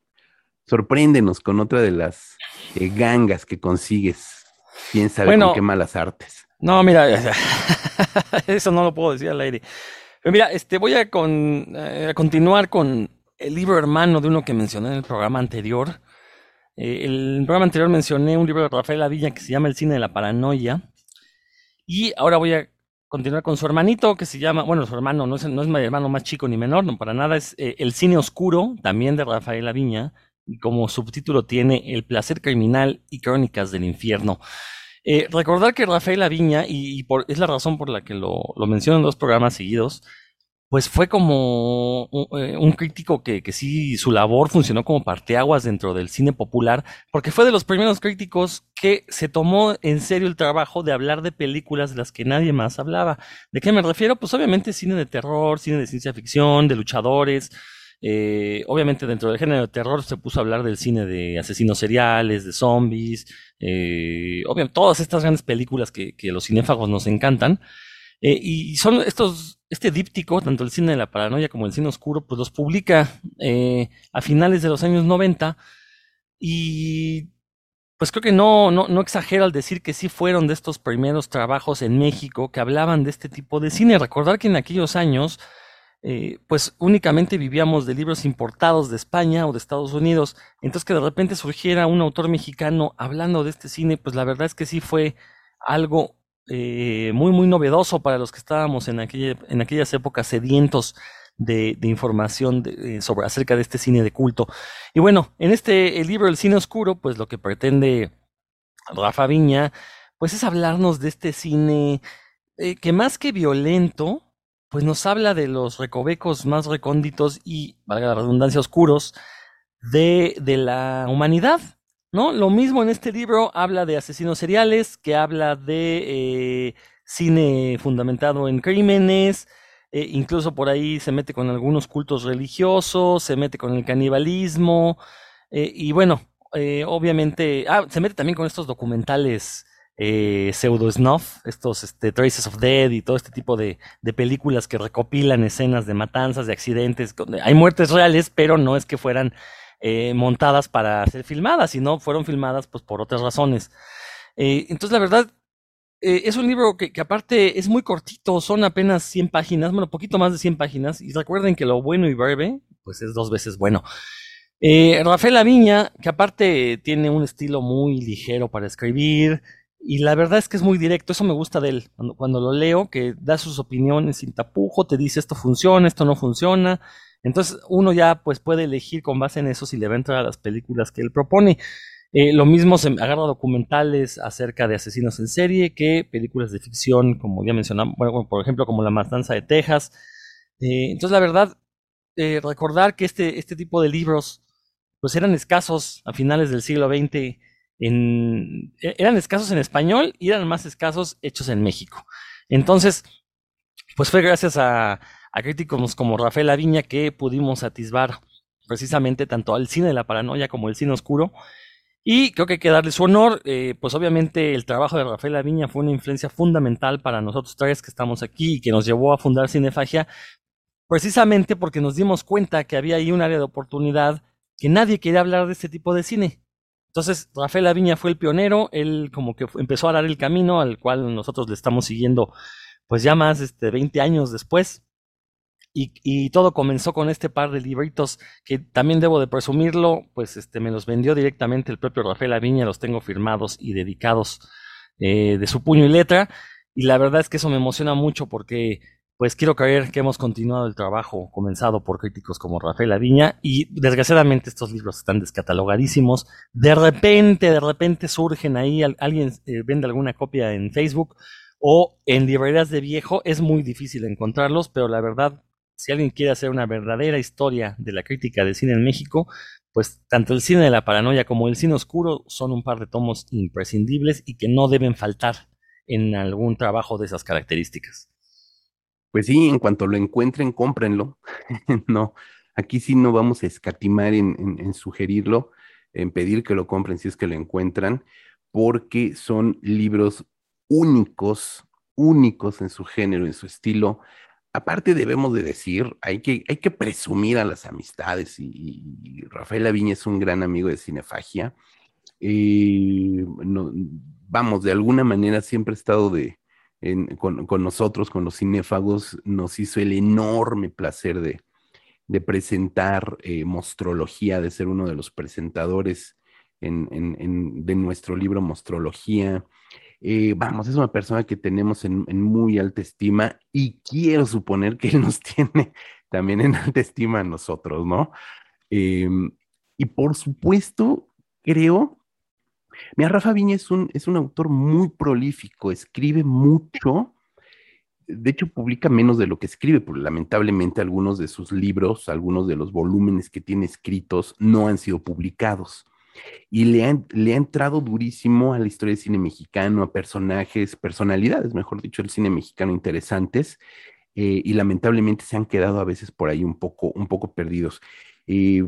Sorpréndenos con otra de las eh, gangas que consigues quién sabe bueno, con qué malas artes. No, mira, eso no lo puedo decir al aire. Pero mira, este, voy a, con, eh, a continuar con el libro hermano de uno que mencioné en el programa anterior. Eh, el programa anterior mencioné un libro de Rafael Lavilla que se llama El cine de la paranoia. Y ahora voy a continuar con su hermanito que se llama, bueno, su hermano no es, no es mi hermano más chico ni menor, no para nada, es eh, El cine oscuro, también de Rafael Laviña, como subtítulo tiene El placer criminal y crónicas del infierno. Eh, recordar que Rafael Aviña, y, es la razón por la que lo, lo menciono en dos programas seguidos, pues fue como un, eh, un crítico que, que, sí, su labor funcionó como parteaguas dentro del cine popular, porque fue de los primeros críticos que se tomó en serio el trabajo de hablar de películas de las que nadie más hablaba. ¿De qué me refiero? Pues obviamente cine de terror, cine de ciencia ficción, de luchadores, Eh, obviamente dentro del género de terror se puso a hablar del cine de asesinos seriales, de zombies, eh, obviamente todas estas grandes películas que, los cinéfagos nos encantan. Eh, y son estos, este díptico, tanto el cine de la paranoia como el cine oscuro, pues los publica a finales de los años 90 y pues creo que no, no, no exagero al decir que sí fueron de estos primeros trabajos en México que hablaban de este tipo de cine. Recordar que en aquellos años, eh, pues únicamente vivíamos de libros importados de España o de Estados Unidos. Entonces que de repente surgiera un autor mexicano hablando de este cine, pues la verdad es que sí fue algo eh, muy, muy novedoso para los que estábamos en, aquella, en aquellas épocas sedientos de, información eh, sobre acerca de este cine de culto. Y bueno, en este el libro El cine oscuro, pues lo que pretende Rafa Viña, pues es hablarnos de este cine que más que violento, pues nos habla de los recovecos más recónditos y, valga la redundancia, oscuros de, de la humanidad. ¿No? Lo mismo en este libro habla de asesinos seriales, que habla de eh, cine fundamentado en crímenes, eh, incluso por ahí se mete con algunos cultos religiosos, se mete con el canibalismo, eh, y bueno, obviamente, ah, se mete también con estos documentales pseudo snuff, estos este, Traces of Dead y todo este tipo de, películas que recopilan escenas de matanzas, de accidentes. Hay muertes reales, pero no es que fueran montadas para ser filmadas, sino fueron filmadas pues, por otras razones. entonces, la verdad, eh, es un libro que, que, aparte es muy cortito, son apenas 100 páginas, bueno, poquito más de 100 páginas, y recuerden que lo bueno y breve, pues es dos veces bueno. Eh, Rafael Aviña, que aparte tiene un estilo muy ligero para escribir, y la verdad es que es muy directo, eso me gusta de él, cuando, lo leo, que da sus opiniones sin tapujo, te dice esto funciona, esto no funciona, entonces uno ya pues puede elegir con base en eso si le va a entrar a las películas que él propone. Eh, lo mismo se agarra documentales acerca de asesinos en serie que películas de ficción, como ya mencionamos, bueno, por ejemplo, como La Matanza de Texas. Eh, entonces, la verdad, eh, recordar que este, este tipo de libros, pues eran escasos a finales del siglo XX, e, eran escasos en español y eran más escasos hechos en México. Entonces, pues fue gracias a, a críticos como Rafael Aviña que pudimos atisbar precisamente tanto al cine de la paranoia como el cine oscuro y creo que hay que darle su honor, eh, pues obviamente el trabajo de Rafael Aviña fue una influencia fundamental para nosotros tres que estamos aquí y que nos llevó a fundar Cinefagia, precisamente porque nos dimos cuenta que había ahí un área de oportunidad que nadie quería hablar de este tipo de cine. Entonces, Rafael Aviña fue el pionero, él como que empezó a dar el camino al cual nosotros le estamos siguiendo pues ya más este, 20 años después. Y, todo comenzó con este par de libritos que también debo de presumirlo, pues este me los vendió directamente el propio Rafael Aviña, los tengo firmados y dedicados eh, de su puño y letra. Y la verdad es que eso me emociona mucho porque pues quiero creer que hemos continuado el trabajo comenzado por críticos como Rafael Aviña y desgraciadamente estos libros están descatalogadísimos. De repente, de repente surgen ahí, alguien eh, vende alguna copia en Facebook o en librerías de viejo, es muy difícil encontrarlos, pero la verdad si alguien quiere hacer una verdadera historia de la crítica del cine en México, pues tanto el cine de la paranoia como el cine oscuro son un par de tomos imprescindibles y que no deben faltar en algún trabajo de esas características. Pues sí, en cuanto lo encuentren, cómprenlo. no, aquí sí no vamos a escatimar en, sugerirlo, en pedir que lo compren si es que lo encuentran, porque son libros únicos, únicos en su género, en su estilo, aparte debemos de decir, hay que, hay que presumir a las amistades y, Rafael Aviña es un gran amigo de Cinefagia. Eh, vamos, de alguna manera siempre ha estado de, con, nosotros, con los cinéfagos, nos hizo el enorme placer de, presentar eh, Mostrología, de ser uno de los presentadores de nuestro libro Mostrología. Eh, vamos, es una persona que tenemos en, muy alta estima y quiero suponer que él nos tiene también en alta estima a nosotros, ¿no? Em, y por supuesto, creo, mira, Rafa Viña es un, es un autor muy prolífico, escribe mucho, de hecho publica menos de lo que escribe, porque lamentablemente algunos de sus libros, algunos de los volúmenes que tiene escritos no han sido publicados y le ha, le ha entrado durísimo a la historia del cine mexicano, a personajes, personalidades, mejor dicho, del cine mexicano interesantes. eh, y lamentablemente se han quedado a veces por ahí un poco, un poco perdidos. Eh,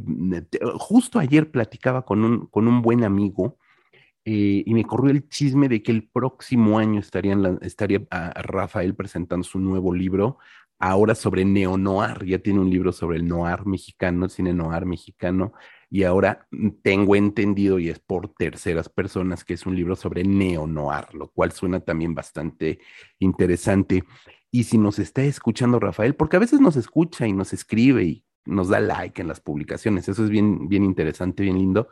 justo ayer platicaba con un, con un buen amigo eh, y me corrió el chisme de que el próximo año estaría ah, Rafael presentando su nuevo libro, ahora sobre neo-noir. Ya tiene un libro sobre el noir mexicano, el cine noir mexicano, y ahora tengo entendido, y es por terceras personas, que es un libro sobre neo-noir, lo cual suena también bastante interesante. Y si nos está escuchando Rafael, porque a veces nos escucha y nos escribe y nos da like en las publicaciones, eso es bien, bien interesante, bien lindo.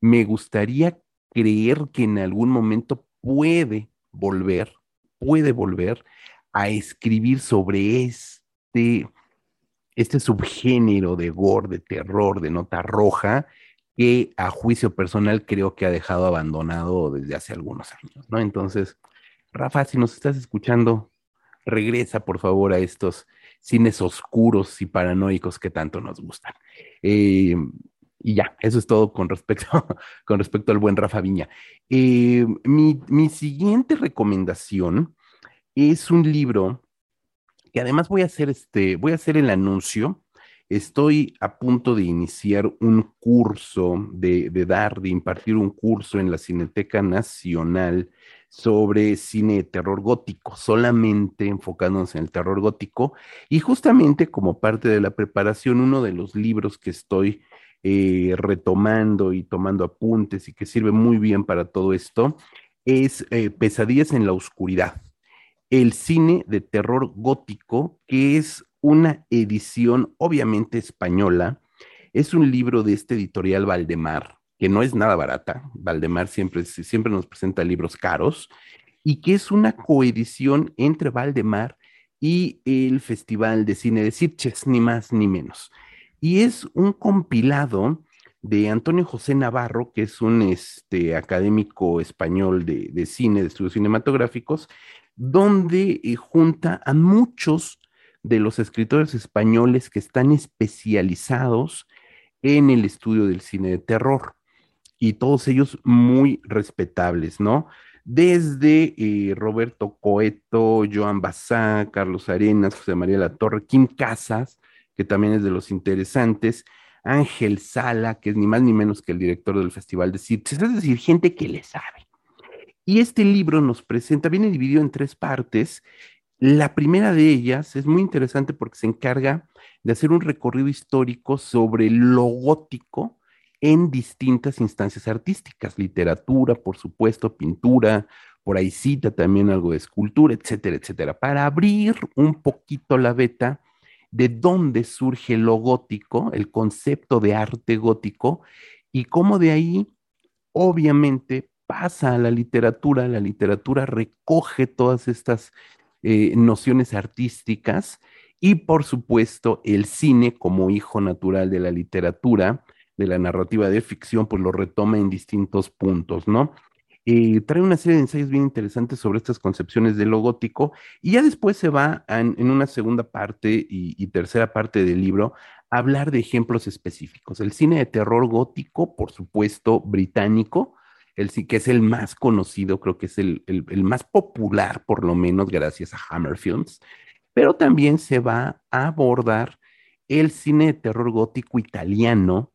Me gustaría creer que en algún momento puede volver, puede volver a escribir sobre este, este subgénero de gore, de terror, de nota roja, que a juicio personal creo que ha dejado abandonado desde hace algunos años, ¿no? Entonces, Rafa, si nos estás escuchando, regresa por favor a estos cines oscuros y paranoicos que tanto nos gustan. Eh, y ya, eso es todo con respecto, con respecto al buen Rafa Viña. Eh, mi, mi, siguiente recomendación es un libro que además voy a hacer este, voy a hacer el anuncio. Estoy a punto de iniciar un curso, de, de dar, de impartir un curso en la Cineteca Nacional sobre cine de terror gótico, solamente enfocándonos en el terror gótico. Y justamente como parte de la preparación, uno de los libros que estoy eh, retomando y tomando apuntes y que sirve muy bien para todo esto, es eh, Pesadillas en la Oscuridad, el cine de terror gótico, que es una edición obviamente española, es un libro de este editorial Valdemar, que no es nada barata, Valdemar siempre, siempre nos presenta libros caros, y que es una coedición entre Valdemar y el Festival de Cine de Sitges, ni más ni menos y es un compilado de Antonio José Navarro, que es un este, académico español de, cine, de estudios cinematográficos, donde eh, junta a muchos de los escritores españoles que están especializados en el estudio del cine de terror, y todos ellos muy respetables, ¿no? Desde eh, Roberto Coeto, Joan Bazá, Carlos Arenas, José María La Torre, Kim Casas, que también es de los interesantes, Ángel Sala, que es ni más ni menos que el director del Festival de Sitges, es decir, gente que le sabe. Y este libro nos presenta, viene dividido en tres partes. La primera de ellas es muy interesante porque se encarga de hacer un recorrido histórico sobre lo gótico en distintas instancias artísticas, literatura, por supuesto, pintura, por ahí cita también algo de escultura, etcétera, etcétera, para abrir un poquito la beta de dónde surge lo gótico, el concepto de arte gótico, y cómo de ahí, obviamente, pasa a la literatura, la literatura recoge todas estas eh, nociones artísticas y, por supuesto, el cine como hijo natural de la literatura, de la narrativa de ficción, pues lo retoma en distintos puntos, ¿no? Eh, trae una serie de ensayos bien interesantes sobre estas concepciones de lo gótico y ya después se va en, una segunda parte y, tercera parte del libro a hablar de ejemplos específicos. El cine de terror gótico, por supuesto, británico, el que es el más conocido, creo que es el, el más popular, por lo menos gracias a Hammer Films, pero también se va a abordar el cine de terror gótico italiano,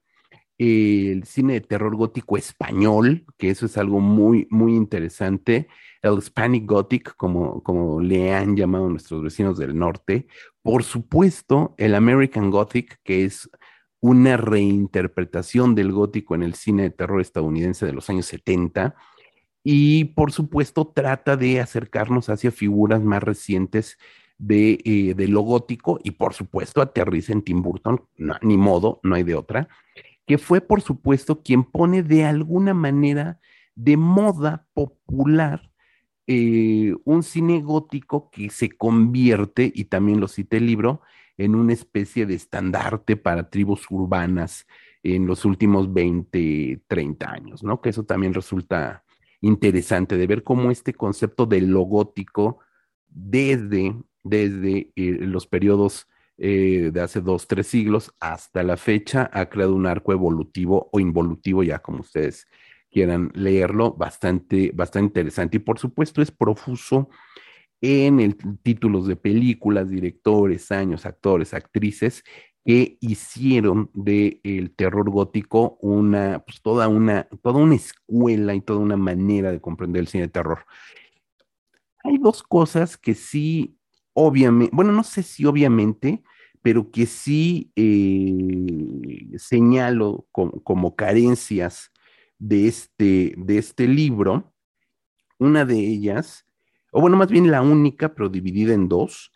el cine de terror gótico español, que eso es algo muy, muy interesante, el Hispanic Gothic, como, como le han llamado nuestros vecinos del norte, por supuesto, el American Gothic, que es una reinterpretación del gótico en el cine de terror estadounidense de los años 70, y por supuesto trata de acercarnos hacia figuras más recientes de, eh, lo gótico, y por supuesto aterriza en Tim Burton, ni modo, no hay de otra que fue por supuesto quien pone de alguna manera de moda popular eh, un cine gótico que se convierte, y también lo cita el libro, en una especie de estandarte para tribus urbanas en los últimos 20, 30 años, ¿no? Que eso también resulta interesante de ver cómo este concepto de lo gótico desde, desde eh, los periodos eh, de hace dos, tres siglos hasta la fecha ha creado un arco evolutivo o involutivo, ya como ustedes quieran leerlo, bastante, bastante interesante. Y por supuesto es profuso en el, títulos de películas, directores, años, actores, actrices que hicieron del el terror gótico una, pues toda una, toda una escuela y toda una manera de comprender el cine de terror. Hay dos cosas que sí, obviamente, bueno, no sé si obviamente, pero que sí eh, señalo como, carencias de este, de este libro. Una de ellas, o bueno, más bien la única, pero dividida en dos,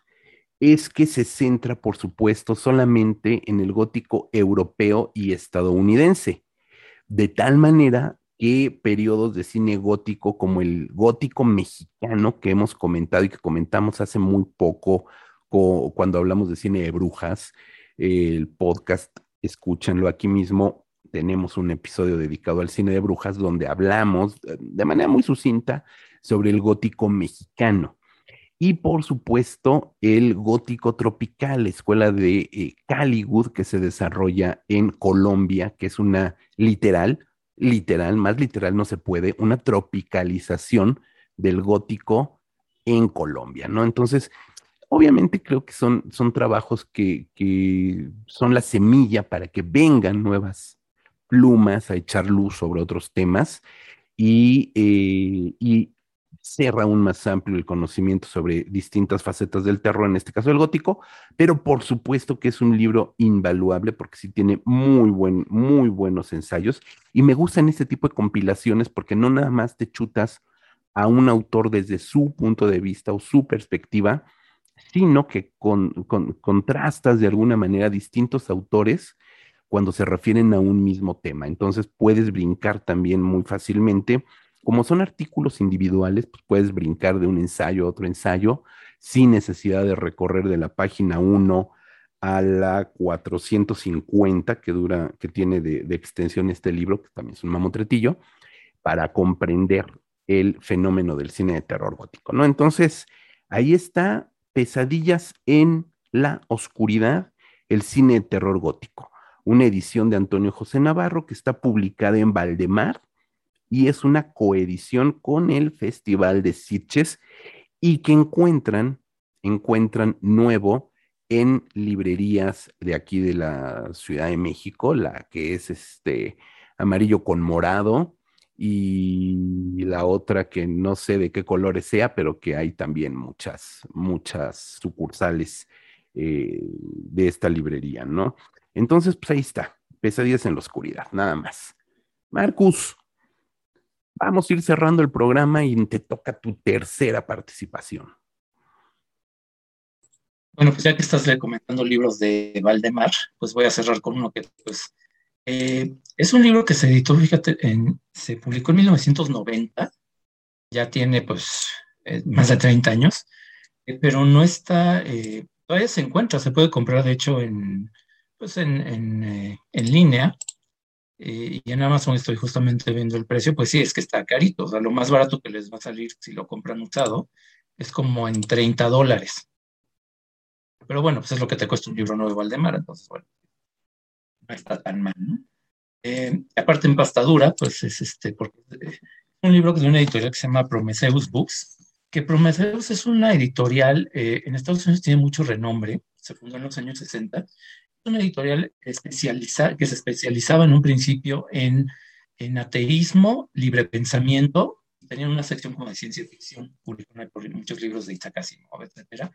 es que se centra, por supuesto, solamente en el gótico europeo y estadounidense, de tal manera que periodos de cine gótico como el gótico mexicano que hemos comentado y que comentamos hace muy poco cuando hablamos de cine de brujas, el podcast, escúchenlo aquí mismo, tenemos un episodio dedicado al cine de brujas donde hablamos eh, de manera muy sucinta sobre el gótico mexicano. Y por supuesto, el gótico tropical, escuela de eh, Caligud, que se desarrolla en Colombia, que es una literal, literal, más literal no se puede, una tropicalización del gótico en Colombia, ¿no? Entonces, obviamente creo que son, son trabajos que, que son la semilla para que vengan nuevas plumas a echar luz sobre otros temas y, eh, y ser aún más amplio el conocimiento sobre distintas facetas del terror, en este caso el gótico, pero por supuesto que es un libro invaluable porque sí tiene muy, buen, muy buenos ensayos y me gustan este tipo de compilaciones porque no nada más te chutas a un autor desde su punto de vista o su perspectiva, sino que con, contrastas de alguna manera distintos autores cuando se refieren a un mismo tema. Entonces puedes brincar también muy fácilmente como son artículos individuales, pues puedes brincar de un ensayo a otro ensayo sin necesidad de recorrer de la página 1 a la 450 que dura, que tiene de, extensión este libro, que también es un mamotretillo, para comprender el fenómeno del cine de terror gótico, ¿no? Entonces, ahí está Pesadillas en la Oscuridad, el cine de terror gótico, una edición de Antonio José Navarro que está publicada en Valdemar, y es una coedición con el Festival de Sitges y que encuentran, encuentran nuevo en librerías de aquí de la Ciudad de México, la que es este amarillo con morado y la otra que no sé de qué colores sea, pero que hay también muchas, muchas sucursales eh, de esta librería, ¿no? Entonces, pues ahí está, pesadillas en la oscuridad, nada más. Marcus, Vamos a ir cerrando el programa y te toca tu tercera participación. Bueno, pues ya que estás comentando libros de Valdemar, pues voy a cerrar con uno que pues eh, es un libro que se editó, fíjate, se publicó en 1990, ya tiene pues eh, más de 30 años, eh, pero no está, todavía se encuentra, se puede comprar de hecho en, pues en, en línea, y en Amazon estoy justamente viendo el precio, pues sí, es que está carito. O sea, lo más barato que les va a salir si lo compran usado es como en 30 dólares. Pero bueno, pues es lo que te cuesta un libro nuevo de Valdemar, entonces bueno, no está tan mal, ¿no? Eh, aparte en pastadura, pues es este, porque es un libro de una editorial que se llama Prometheus Books, que Prometheus es una editorial, eh, en Estados Unidos tiene mucho renombre, se fundó en los años 60, una editorial especializada, que se especializaba en un principio en, en ateísmo, libre pensamiento, tenían una sección como de ciencia ficción, publicaron muchos libros de Isaac Asimov, etc.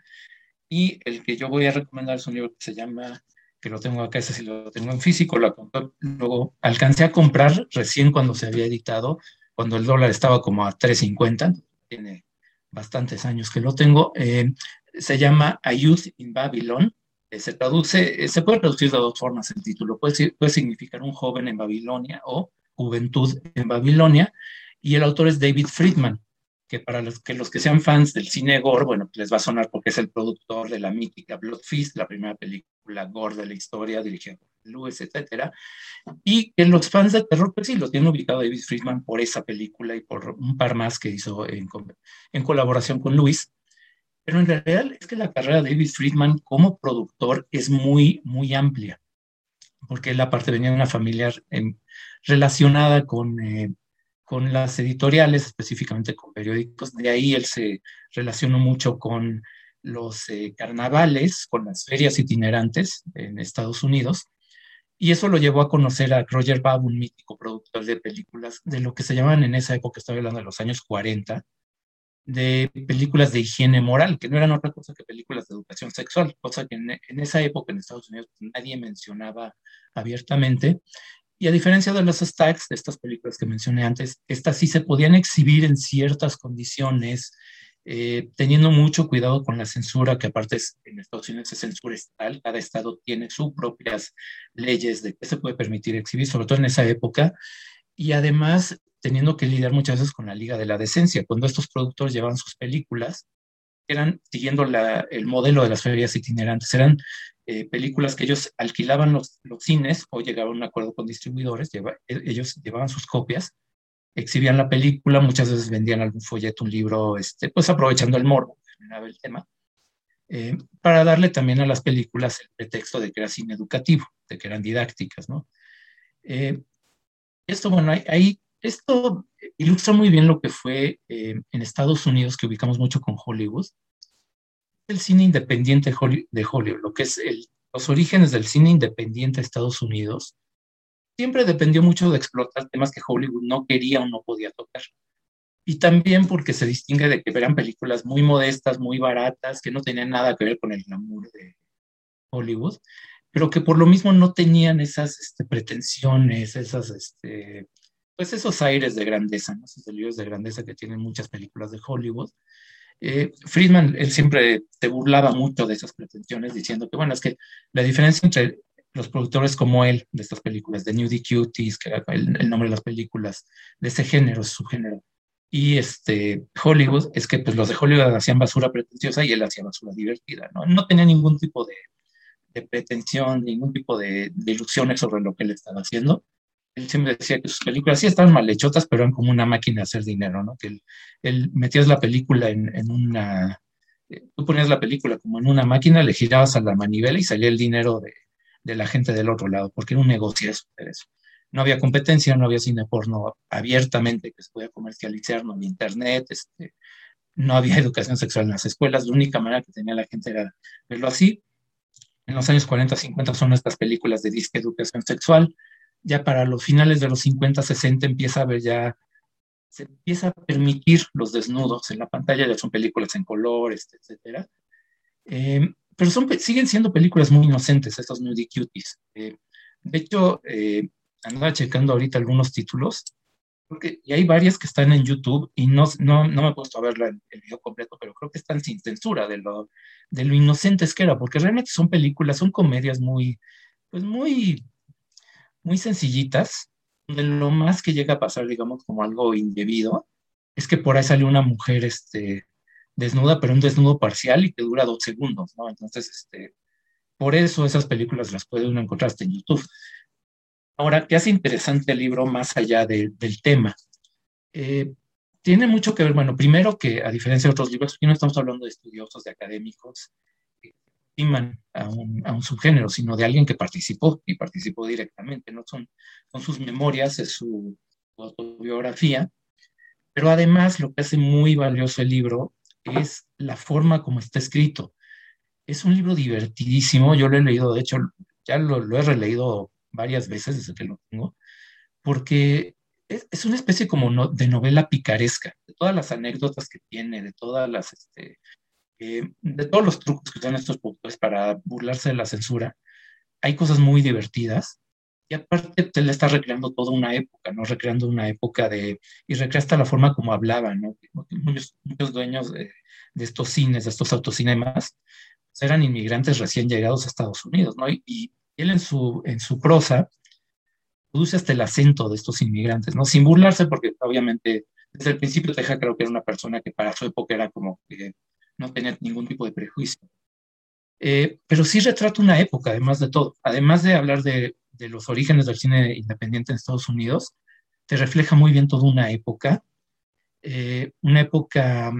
Y el que yo voy a recomendar es un libro que se llama, que lo tengo acá, ese sí lo tengo en físico, lo luego alcancé a comprar recién cuando se había editado, cuando el dólar estaba como a 3.50, tiene bastantes años que lo tengo, eh, se llama A Youth in Babylon, se traduce, eh, se puede traducir de dos formas el título. Puede, puede significar un joven en Babilonia o juventud en Babilonia. Y el autor es David Friedman, que para los que, los que sean fans del cine gore, bueno, les va a sonar porque es el productor de la mítica Blood Feast, la primera película gore de la historia, dirigida por Lewis, etc. Y que los fans de terror, pues sí, lo tienen ubicado David Friedman por esa película y por un par más que hizo en, en colaboración con Lewis. Pero en realidad es que la carrera de David Friedman como productor es muy, muy amplia, porque él aparte venía de una familia relacionada con, eh, con las editoriales, específicamente con periódicos. De ahí él se relacionó mucho con los eh, carnavales, con las ferias itinerantes en Estados Unidos. Y eso lo llevó a conocer a Roger Babb, un mítico productor de películas, de lo que se llamaban en esa época, estoy hablando de los años 40, de películas de higiene moral, que no eran otra cosa que películas de educación sexual, cosa que en, esa época en Estados Unidos pues, nadie mencionaba abiertamente. Y a diferencia de las stacks, de estas películas que mencioné antes, estas sí se podían exhibir en ciertas condiciones, eh, teniendo mucho cuidado con la censura, que aparte en Estados Unidos es censura estatal, cada estado tiene sus propias leyes de qué se puede permitir exhibir, sobre todo en esa época, y además teniendo que lidiar muchas veces con la Liga de la Decencia, cuando estos productores llevaban sus películas, eran siguiendo el modelo de las ferias itinerantes, eran eh, películas que ellos alquilaban los, los, cines o llegaban a un acuerdo con distribuidores, e, ellos llevaban sus copias, exhibían la película, muchas veces vendían algún folleto, un libro, este, pues aprovechando el morbo el tema, eh, para darle también a las películas el pretexto de que era cine educativo, de que eran didácticas, ¿no? Eh, esto, bueno, ahí esto ilustra muy bien lo que fue eh, en Estados Unidos, que ubicamos mucho con Hollywood, el cine independiente de Hollywood, lo que es los orígenes del cine independiente de Estados Unidos, siempre dependió mucho de explotar temas que Hollywood no quería o no podía tocar. Y también porque se distingue de que eran películas muy modestas, muy baratas, que no tenían nada que ver con el glamour de Hollywood, pero que por lo mismo no tenían esas este, pretensiones, esas este, pues esos aires de grandeza, ¿no? esos delirios de grandeza que tienen muchas películas de Hollywood. Eh, Friedman, él siempre te burlaba mucho de esas pretensiones, diciendo que, bueno, es que la diferencia entre los productores como él, de estas películas, de Nudie Cuties, que era el, nombre de las películas, de ese género, su género, y este, Hollywood, es que pues los de Hollywood hacían basura pretenciosa y él hacía basura divertida, ¿no? No tenía ningún tipo de, de pretensión, ningún tipo de, de, ilusiones sobre lo que él estaba haciendo él siempre decía que sus películas sí estaban mal hechotas, pero eran como una máquina de hacer dinero, ¿no? Que él, metías la película en, una, eh, tú ponías la película como en una máquina, le girabas a la manivela y salía el dinero de, la gente del otro lado, porque era un negocio eso. No había competencia, no había cine porno abiertamente que se podía comercializar, no había internet, este, no había educación sexual en las escuelas, la única manera que tenía la gente era verlo así. En los años 40, 50 son estas películas de disque educación sexual, ya para los finales de los 50, 60 empieza a ver ya, se empieza a permitir los desnudos en la pantalla, ya son películas en color, este, etc. Eh, pero son, siguen siendo películas muy inocentes, estos nudie cuties. Eh, de hecho, eh, andaba checando ahorita algunos títulos, porque, y hay varias que están en YouTube y no, no, no me he puesto a ver el, el, video completo, pero creo que están sin censura de lo, de lo inocentes que era, porque realmente son películas, son comedias muy, pues muy muy sencillitas, donde lo más que llega a pasar, digamos, como algo indebido, es que por ahí sale una mujer este, desnuda, pero un desnudo parcial y que dura dos segundos, ¿no? Entonces, este, por eso esas películas las puede uno encontrar hasta en YouTube. Ahora, ¿qué hace interesante el libro más allá del tema? Eh, tiene mucho que ver, bueno, primero que a diferencia de otros libros, aquí no estamos hablando de estudiosos, de académicos, a un, a un, subgénero, sino de alguien que participó y participó directamente, ¿no? Son, son sus memorias, es su, autobiografía, pero además lo que hace muy valioso el libro es la forma como está escrito. Es un libro divertidísimo, yo lo he leído, de hecho, ya lo, he releído varias veces desde que lo tengo, porque es, es una especie como no, de novela picaresca, de todas las anécdotas que tiene, de todas las este, eh, de todos los trucos que usan estos productores para burlarse de la censura, hay cosas muy divertidas. Y aparte te le está recreando toda una época, ¿no? Recreando una época de... Y recrea hasta la forma como hablaban, ¿no? Muchos, dueños de, estos cines, de estos autocinemas, pues eran inmigrantes recién llegados a Estados Unidos, ¿no? Y, él en su, en su prosa produce hasta el acento de estos inmigrantes, ¿no? Sin burlarse, porque obviamente desde el principio Teja creo que era una persona que para su época era como que no tenía ningún tipo de prejuicio. Eh, pero sí retrata una época, además de todo. Además de hablar de, de, los orígenes del cine independiente en Estados Unidos, te refleja muy bien toda una época, eh, una época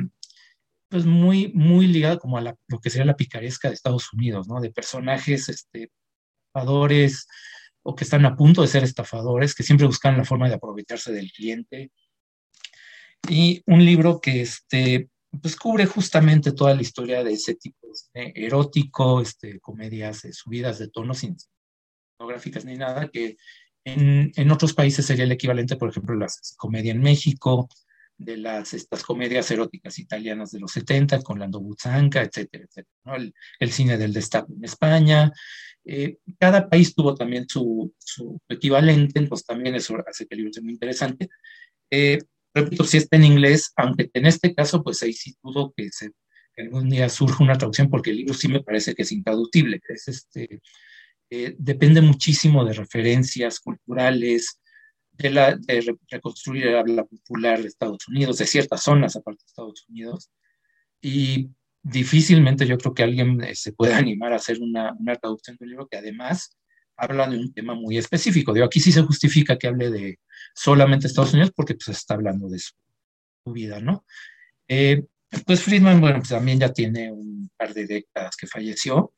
pues muy, muy ligada como a lo que sería la picaresca de Estados Unidos, ¿no? De personajes este, estafadores o que están a punto de ser estafadores, que siempre buscan la forma de aprovecharse del cliente, y un libro que este, pues cubre justamente toda la historia de ese tipo de erótico, este, comedias subidas de tono sin gráficas ni nada, que en, en, otros países sería el equivalente, por ejemplo, la comedia en México, de las, estas comedias eróticas italianas de los 70, con Lando Buzzanca, etcétera, etcétera. ¿no? El, el, cine del destape en España. Eh, cada país tuvo también su, su, equivalente, pues también eso hace que el libro sea muy interesante. Eh, repito, si está en inglés, aunque en este caso, pues ahí sí dudo que, se, algún día surja una traducción, porque el libro sí me parece que es intraducible. Es este, eh, depende muchísimo de referencias culturales, de, la, de reconstruir el habla popular de Estados Unidos, de ciertas zonas aparte de Estados Unidos, y difícilmente yo creo que alguien eh, se pueda animar a hacer una, una traducción de un libro que además habla de un tema muy específico. Digo, aquí sí se justifica que hable de solamente Estados Unidos porque pues está hablando de su, vida, ¿no? Eh, pues Friedman, bueno, pues también ya tiene un par de décadas que falleció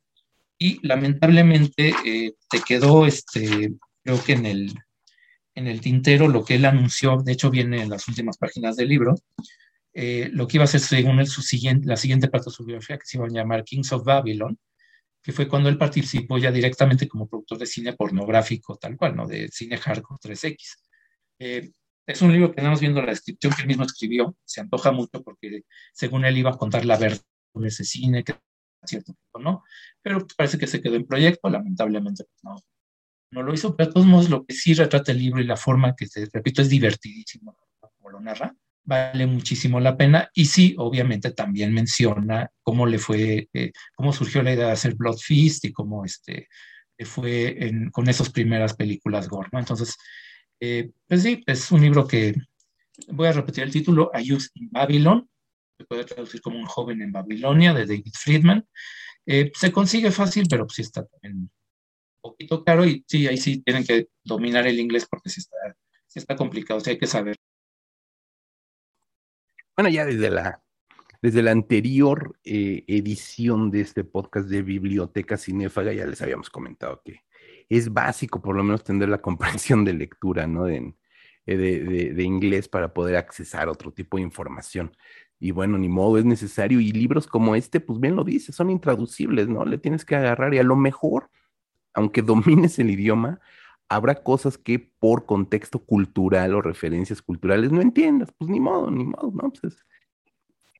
y lamentablemente eh, te quedó, este, creo que en el, en el tintero lo que él anunció, de hecho viene en las últimas páginas del libro, eh, lo que iba a ser según él su siguiente, la siguiente parte de su biografía, que se iba a llamar Kings of Babylon, que fue cuando él participó ya directamente como productor de cine pornográfico, tal cual, ¿no? De cine hardcore 3X. Eh, es un libro que andamos viendo la descripción que él mismo escribió, se antoja mucho porque según él iba a contar la verdad de ese cine, que cierto ¿no? Pero parece que se quedó en proyecto, lamentablemente pues, no, no lo hizo, pero de todos modos lo que sí retrata el libro y la forma que, te repito, es divertidísimo, como lo narra, vale muchísimo la pena. Y sí, obviamente también menciona cómo le fue, eh, cómo surgió la idea de hacer Blood Feast y cómo este, fue en, con esas primeras películas gore, ¿no? Entonces, eh, pues sí, es un libro que, voy a repetir el título, A Youth in Babylon, se puede traducir como Un joven en Babilonia, de David Friedman. Eh, se consigue fácil, pero sí está también poquito caro y sí, ahí sí tienen que dominar el inglés porque sí está, sí está complicado, sí hay que saber. Bueno, ya desde la, desde la anterior eh, edición de este podcast de Biblioteca Cinéfaga ya les habíamos comentado que es básico por lo menos tener la comprensión de lectura, ¿no? De, eh, de, de, inglés para poder accesar otro tipo de información. Y bueno, ni modo, es necesario. Y libros como este, pues bien lo dice, son intraducibles, ¿no? Le tienes que agarrar y a lo mejor aunque domines el idioma, habrá cosas que por contexto cultural o referencias culturales no entiendas. Pues ni modo, ni modo, ¿no? Pues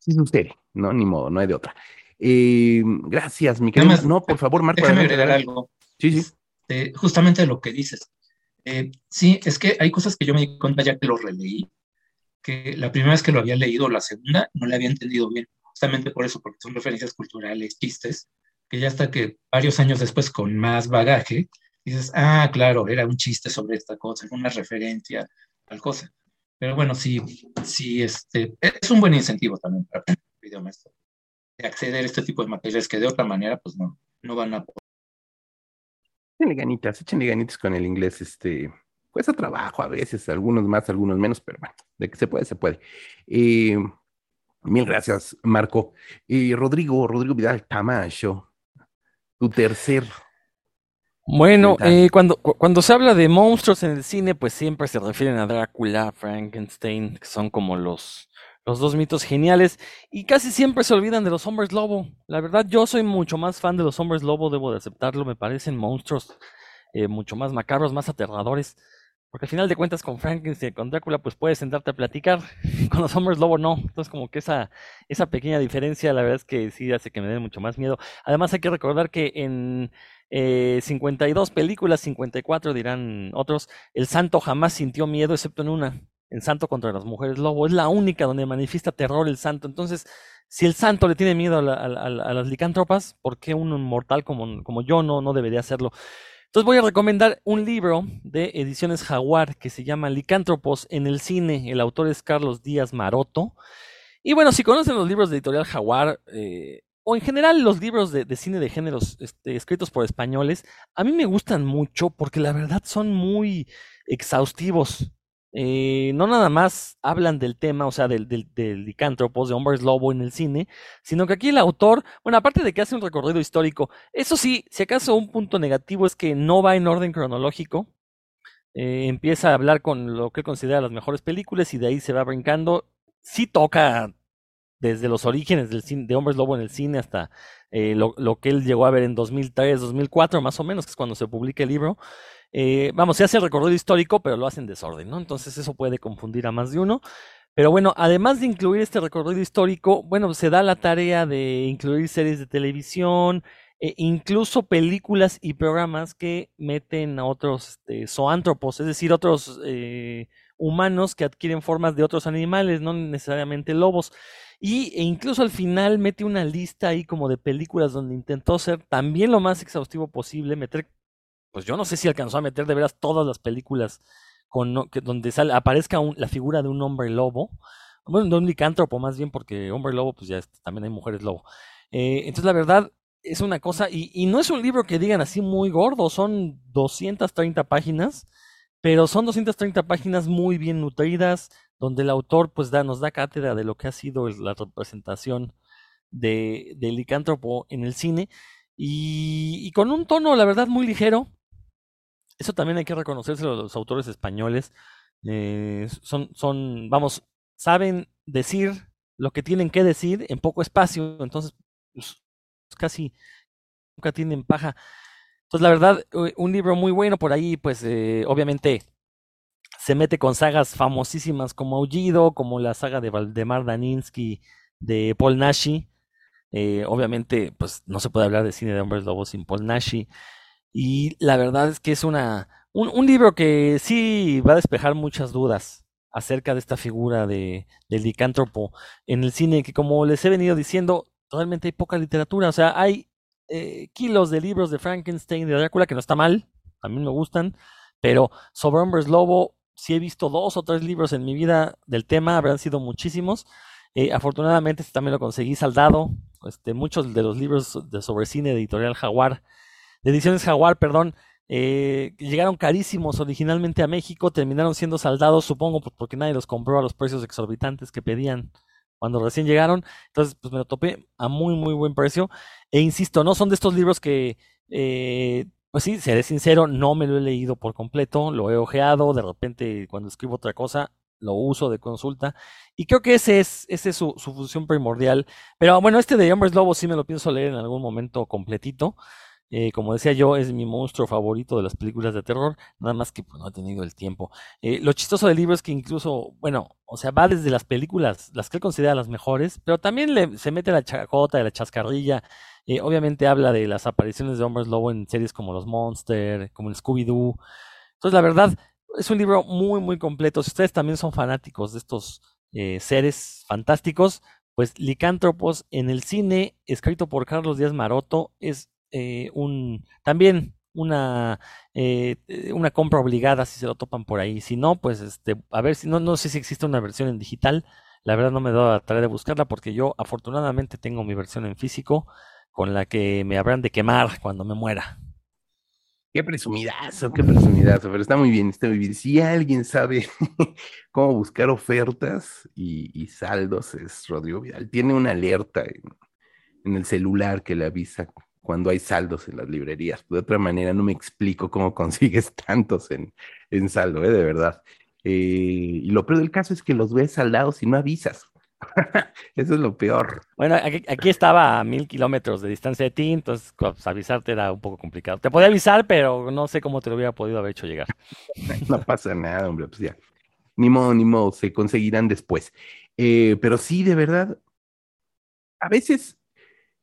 es, es ¿no? Ni modo, no hay de otra. Eh, gracias, mi querido. No, por favor, Marco. Déjame agregar algo. Sí, sí. Este, justamente lo que dices. Eh, sí, es que hay cosas que yo me di cuenta ya que lo releí, que la primera vez que lo había leído, la segunda, no le había entendido bien. Justamente por eso, porque son referencias culturales, chistes, que ya hasta que varios años después, con más bagaje, dices, ah, claro, era un chiste sobre esta cosa, una referencia, tal cosa. Pero bueno, sí, sí, este, es un buen incentivo también para aprender idioma de acceder a este tipo de materiales que de otra manera, pues no, no van a poder. Échenle ganitas, échenle ganitas con el inglés, este, cuesta trabajo a veces, algunos más, algunos menos, pero bueno, de que se puede, se puede. Eh, mil gracias, Marco. Y Rodrigo, Rodrigo Vidal Tamayo, tu tercer. Bueno, eh, cuando, cuando se habla de monstruos en el cine, pues siempre se refieren a Drácula, Frankenstein, que son como los, los dos mitos geniales, y casi siempre se olvidan de los hombres lobo. La verdad, yo soy mucho más fan de los hombres lobo, debo de aceptarlo, me parecen monstruos eh, mucho más macabros, más aterradores. Porque al final de cuentas con Frankenstein, con Drácula, pues puedes sentarte a platicar. Con los hombres lobo no. Entonces como que esa, esa pequeña diferencia, la verdad es que sí hace que me dé mucho más miedo. Además hay que recordar que en eh, 52 películas, 54 dirán otros, el santo jamás sintió miedo excepto en una. En Santo contra las mujeres lobo. Es la única donde manifiesta terror el santo. Entonces, si el santo le tiene miedo a, las licántropas, ¿por qué un mortal como, como yo no, no debería hacerlo? Entonces voy a recomendar un libro de Ediciones Jaguar que se llama Licántropos en el cine. El autor es Carlos Díaz Maroto. Y bueno, si conocen los libros de Editorial Jaguar, eh, o en general los libros de, cine de géneros este, escritos por españoles, a mí me gustan mucho porque la verdad son muy exhaustivos. Eh, no nada más hablan del tema, o sea, del, del, licántropos, de hombres lobo en el cine, sino que aquí el autor, bueno, aparte de que hace un recorrido histórico, eso sí, si acaso un punto negativo es que no va en orden cronológico, eh, empieza a hablar con lo que considera las mejores películas y de ahí se va brincando. sí toca desde los orígenes del cine, de Hombres Lobo en el cine hasta eh, lo, que él llegó a ver en 2003, 2004, más o menos, que es cuando se publica el libro. Eh, vamos, se hace el recorrido histórico, pero lo hace en desorden, ¿no? Entonces eso puede confundir a más de uno. Pero bueno, además de incluir este recorrido histórico, bueno, se da la tarea de incluir series de televisión, e incluso películas y programas que meten a otros este, zoántropos, es decir, otros eh, humanos que adquieren formas de otros animales, no necesariamente lobos. Y e incluso al final mete una lista ahí como de películas donde intentó ser también lo más exhaustivo posible, meter, pues yo no sé si alcanzó a meter de veras todas las películas con, que, donde sale, aparezca la figura de un hombre lobo, bueno, de un licántropo más bien, porque hombre lobo, pues ya también hay mujeres lobo. Eh, entonces la verdad es una cosa, y, y no es un libro que digan así muy gordo, son 230 páginas pero son 230 páginas muy bien nutridas, donde el autor pues da, nos da cátedra de lo que ha sido la representación de, del licántropo en el cine, y, con un tono, la verdad, muy ligero. Eso también hay que reconocerse a los autores españoles. Eh, son, son, vamos, saben decir lo que tienen que decir en poco espacio, entonces pues, casi nunca tienen paja. Entonces, la verdad, un libro muy bueno por ahí, pues eh, obviamente se mete con sagas famosísimas como Aullido, como la saga de Valdemar Daninsky, de Paul Nashi. Eh, obviamente, pues no se puede hablar de cine de hombres lobos sin Paul Nashi. Y la verdad es que es una, un, libro que sí va a despejar muchas dudas acerca de esta figura de, del licántropo en el cine, que como les he venido diciendo, realmente hay poca literatura. O sea, hay eh, kilos de libros de Frankenstein, de Drácula, que no está mal, a mí me gustan, pero sobre Hombres Lobo, si he visto dos o tres libros en mi vida del tema, habrán sido muchísimos. Eh, afortunadamente este también lo conseguí saldado. Este, muchos de los libros de sobre cine editorial Jaguar, de ediciones Jaguar, perdón, eh, llegaron carísimos originalmente a México, terminaron siendo saldados, supongo, porque nadie los compró a los precios exorbitantes que pedían cuando recién llegaron. Entonces, pues me lo topé a muy, muy buen precio. E insisto, no son de estos libros que, eh, pues sí, seré sincero, no me lo he leído por completo, lo he ojeado, de repente cuando escribo otra cosa, lo uso de consulta. Y creo que ese es, ese es su, su función primordial. Pero bueno, este de Hombres Lobos sí me lo pienso leer en algún momento completito. Eh, como decía yo, es mi monstruo favorito de las películas de terror, nada más que pues, no he tenido el tiempo. Eh, lo chistoso del libro es que incluso, bueno, o sea, va desde las películas, las que él considera las mejores, pero también le, se mete la chacota, la chascarrilla. Eh, obviamente habla de las apariciones de hombres lobo en series como Los Monster, como el Scooby-Doo. Entonces, la verdad, es un libro muy, muy completo. Si ustedes también son fanáticos de estos seres fantásticos, pues Licántropos en el cine, escrito por Carlos Díaz Maroto, es eh, un también una eh, una compra obligada si se lo topan por ahí. Si no, pues este, a ver si no, no sé si existe una versión en digital. La verdad no me da la tarea de buscarla porque yo afortunadamente tengo mi versión en físico con la que me habrán de quemar cuando me muera. Qué presumidazo, qué presumidazo, pero está muy bien, está muy bien. Si alguien sabe cómo buscar ofertas y, saldos, es Rodrigo Vidal. Tiene una alerta en el celular que le avisa cuando hay saldos en las librerías. De otra manera, no me explico cómo consigues tantos en, en saldo, ¿eh? de verdad. Eh, y lo peor del caso es que los ves saldados y no avisas. Eso es lo peor. Bueno, aquí, estaba a mil kilómetros de distancia de ti, entonces pues, avisarte era un poco complicado. Te podía avisar, pero no sé cómo te lo hubiera podido haber hecho llegar. no pasa nada, hombre, pues ya. Ni modo, ni modo, se conseguirán después. Eh, pero sí, de verdad, a veces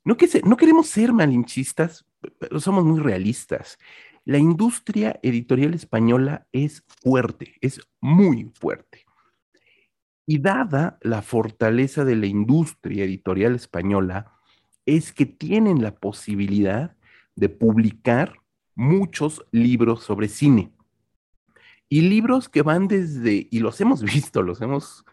no, que no queremos ser malinchistas, pero somos muy realistas. La industria editorial española es fuerte, es muy fuerte. Y dada la fortaleza de la industria editorial española, es que tienen la posibilidad de publicar muchos libros sobre cine. Y libros que van desde, y los hemos visto, los hemos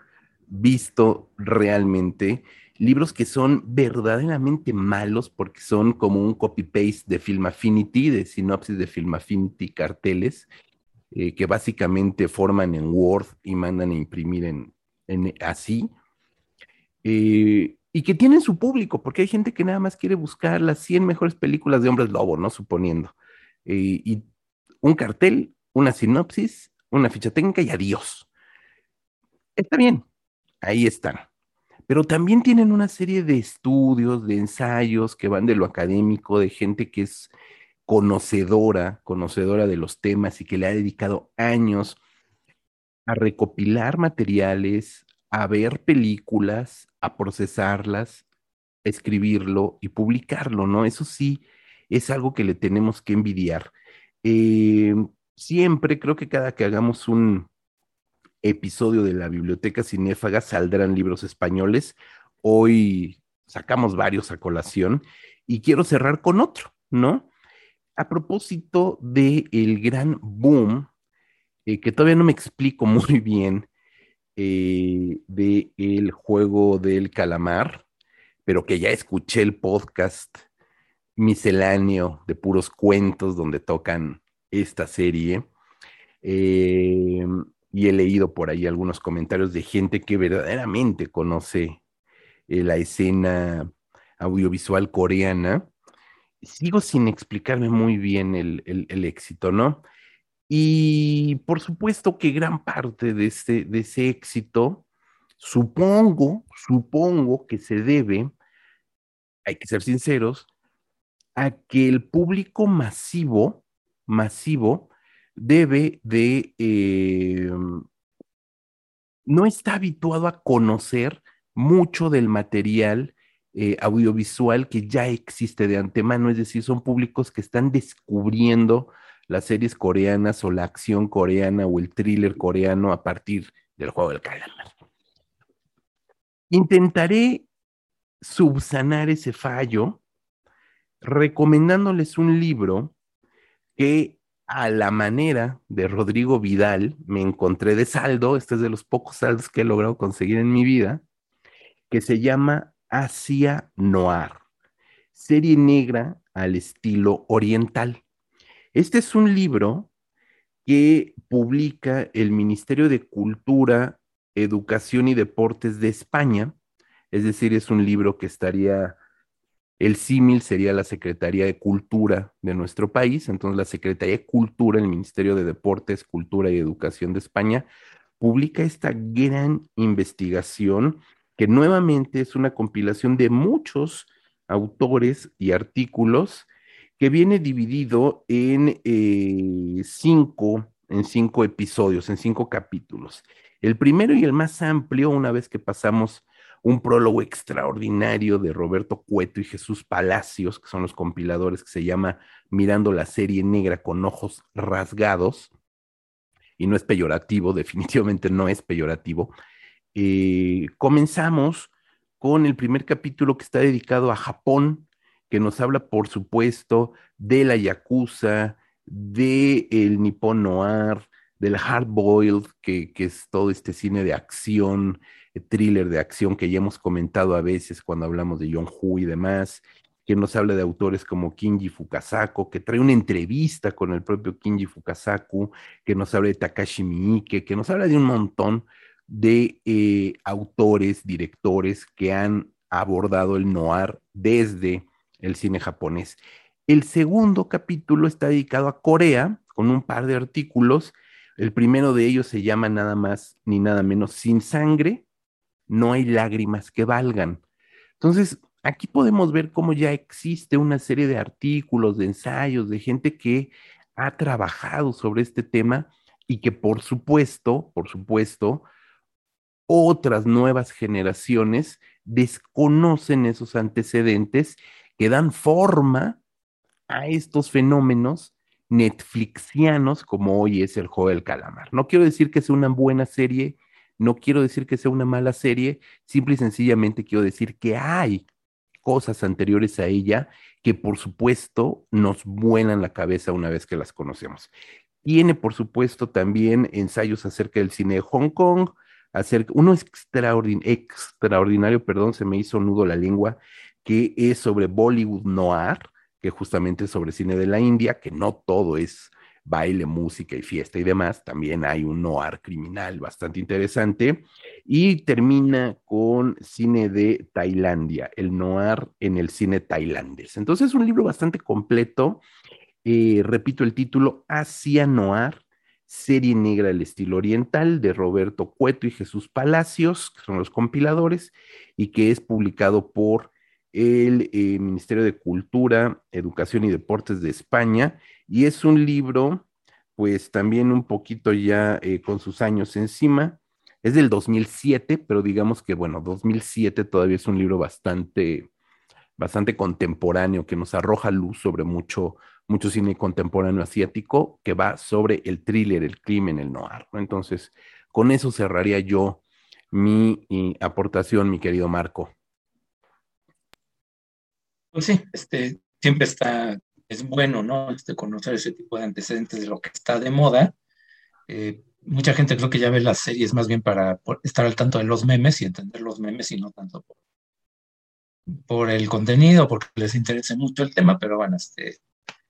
visto realmente, libros que son verdaderamente malos porque son como un copy-paste de Film Affinity, de sinopsis de Film Affinity, carteles, eh, que básicamente forman en Word y mandan a imprimir en, así. Eh, y que tienen su público, porque hay gente que nada más quiere buscar las 100 mejores películas de hombres lobo, ¿no? Suponiendo. Eh, y un cartel, una sinopsis, una ficha técnica y adiós. Está bien, ahí están. Pero también tienen una serie de estudios, de ensayos que van de lo académico, de gente que es conocedora, conocedora de los temas y que le ha dedicado años a recopilar materiales, a ver películas, a procesarlas, a escribirlo y publicarlo, ¿no? Eso sí es algo que le tenemos que envidiar. Eh, siempre creo que cada que hagamos un episodio de la biblioteca cinéfaga saldrán libros españoles. Hoy sacamos varios a colación y quiero cerrar con otro, ¿no? A propósito del el gran boom, eh, que todavía no me explico muy bien, eh, de el juego del calamar, pero que ya escuché el podcast misceláneo de puros cuentos donde tocan esta serie. Eh, y he leído por ahí algunos comentarios de gente que verdaderamente conoce eh, la escena audiovisual coreana. Sigo sin explicarme muy bien el, éxito, ¿no? Y por supuesto que gran parte de, este, de ese éxito, supongo, supongo que se debe, hay que ser sinceros, a que el público masivo, masivo, debe de, eh, no está habituado a conocer mucho del material eh, audiovisual que ya existe de antemano, es decir, son públicos que están descubriendo las series coreanas o la acción coreana o el thriller coreano a partir del juego del calamar. Intentaré subsanar ese fallo recomendándoles un libro que a la manera de Rodrigo Vidal me encontré de saldo, este es de los pocos saldos que he logrado conseguir en mi vida, que se llama Asia Noir, serie negra al estilo oriental. Este es un libro que publica el Ministerio de Cultura, Educación y Deportes de España, es decir, es un libro que estaría el símil sería la Secretaría de Cultura de nuestro país. Entonces, la Secretaría de Cultura, el Ministerio de Deportes, Cultura y Educación de España, publica esta gran investigación que nuevamente es una compilación de muchos autores y artículos que viene dividido en eh, cinco, en cinco episodios, en cinco capítulos. El primero y el más amplio, una vez que pasamos un prólogo extraordinario de Roberto Cueto y Jesús Palacios, que son los compiladores, que se llama Mirando la serie negra con ojos rasgados, y no es peyorativo, definitivamente no es peyorativo. Eh, comenzamos con el primer capítulo que está dedicado a Japón, que nos habla, por supuesto, de la Yakuza, de el Nippon Noir, del Hard Boiled, que, que es todo este cine de acción, thriller de acción que ya hemos comentado a veces cuando hablamos de John Hu y demás, que nos habla de autores como Kinji Fukasaku, que trae una entrevista con el propio Kinji Fukasaku, que nos habla de Takashi Miike, que nos habla de un montón de eh, autores, directores que han abordado el noir desde el cine japonés. El segundo capítulo está dedicado a Corea, con un par de artículos. El primero de ellos se llama nada más ni nada menos Sin Sangre, no hay lágrimas que valgan. Entonces, aquí podemos ver cómo ya existe una serie de artículos, de ensayos, de gente que ha trabajado sobre este tema y que por supuesto, por supuesto, otras nuevas generaciones desconocen esos antecedentes que dan forma a estos fenómenos netflixianos como hoy es el juego del calamar. No quiero decir que sea una buena serie, no quiero decir que sea una mala serie, simple y sencillamente quiero decir que hay cosas anteriores a ella que por supuesto nos vuelan la cabeza una vez que las conocemos. Tiene por supuesto también ensayos acerca del cine de Hong Kong, acerca, uno extraordinario, perdón, se me hizo nudo la lengua, que es sobre Bollywood Noir, que justamente es sobre cine de la India, que no todo es baile, música y fiesta y demás. También hay un noir criminal bastante interesante. Y termina con cine de Tailandia, el noir en el cine tailandés. Entonces es un libro bastante completo. Eh, repito el título, Asia Noir, Serie Negra del Estilo Oriental de Roberto Cueto y Jesús Palacios, que son los compiladores, y que es publicado por el eh, Ministerio de Cultura, Educación y Deportes de España, y es un libro, pues también un poquito ya eh, con sus años encima, es del 2007, pero digamos que, bueno, 2007 todavía es un libro bastante, bastante contemporáneo, que nos arroja luz sobre mucho, mucho cine contemporáneo asiático, que va sobre el thriller, el crimen, el noir. Entonces, con eso cerraría yo mi eh, aportación, mi querido Marco. Pues sí, este, siempre está, es bueno, ¿no? Este, conocer ese tipo de antecedentes de lo que está de moda. Eh, mucha gente creo que ya ve las series más bien para estar al tanto de los memes y entender los memes y no tanto por, el contenido, porque les interese mucho el tema, pero bueno, este,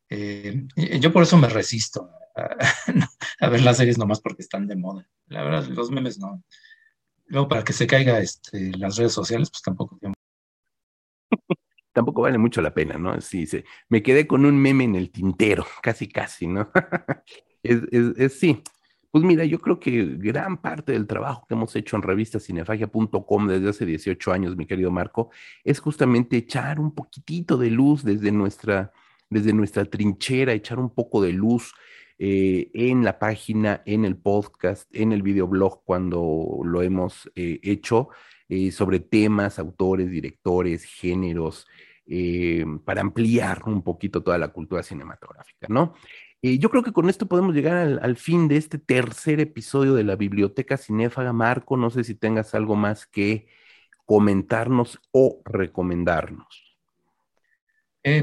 eh, yo por eso me resisto a, ver las series nomás porque están de moda. La verdad, los memes no. Luego, para que se caiga este, las redes sociales, pues tampoco tampoco vale mucho la pena, ¿no? Sí, sí. Me quedé con un meme en el tintero, casi, casi, ¿no? es, es, sí. Pues mira, yo creo que gran parte del trabajo que hemos hecho en revistacinefagia.com desde hace 18 años, mi querido Marco, es justamente echar un poquitito de luz desde nuestra, desde nuestra trinchera, echar un poco de luz eh, en la página, en el podcast, en el videoblog cuando lo hemos eh, hecho, eh, sobre temas, autores, directores, géneros, eh, para ampliar un poquito toda la cultura cinematográfica, ¿no? Eh, yo creo que con esto podemos llegar al, fin de este tercer episodio de la Biblioteca Cinéfaga. Marco, no sé si tengas algo más que comentarnos o recomendarnos.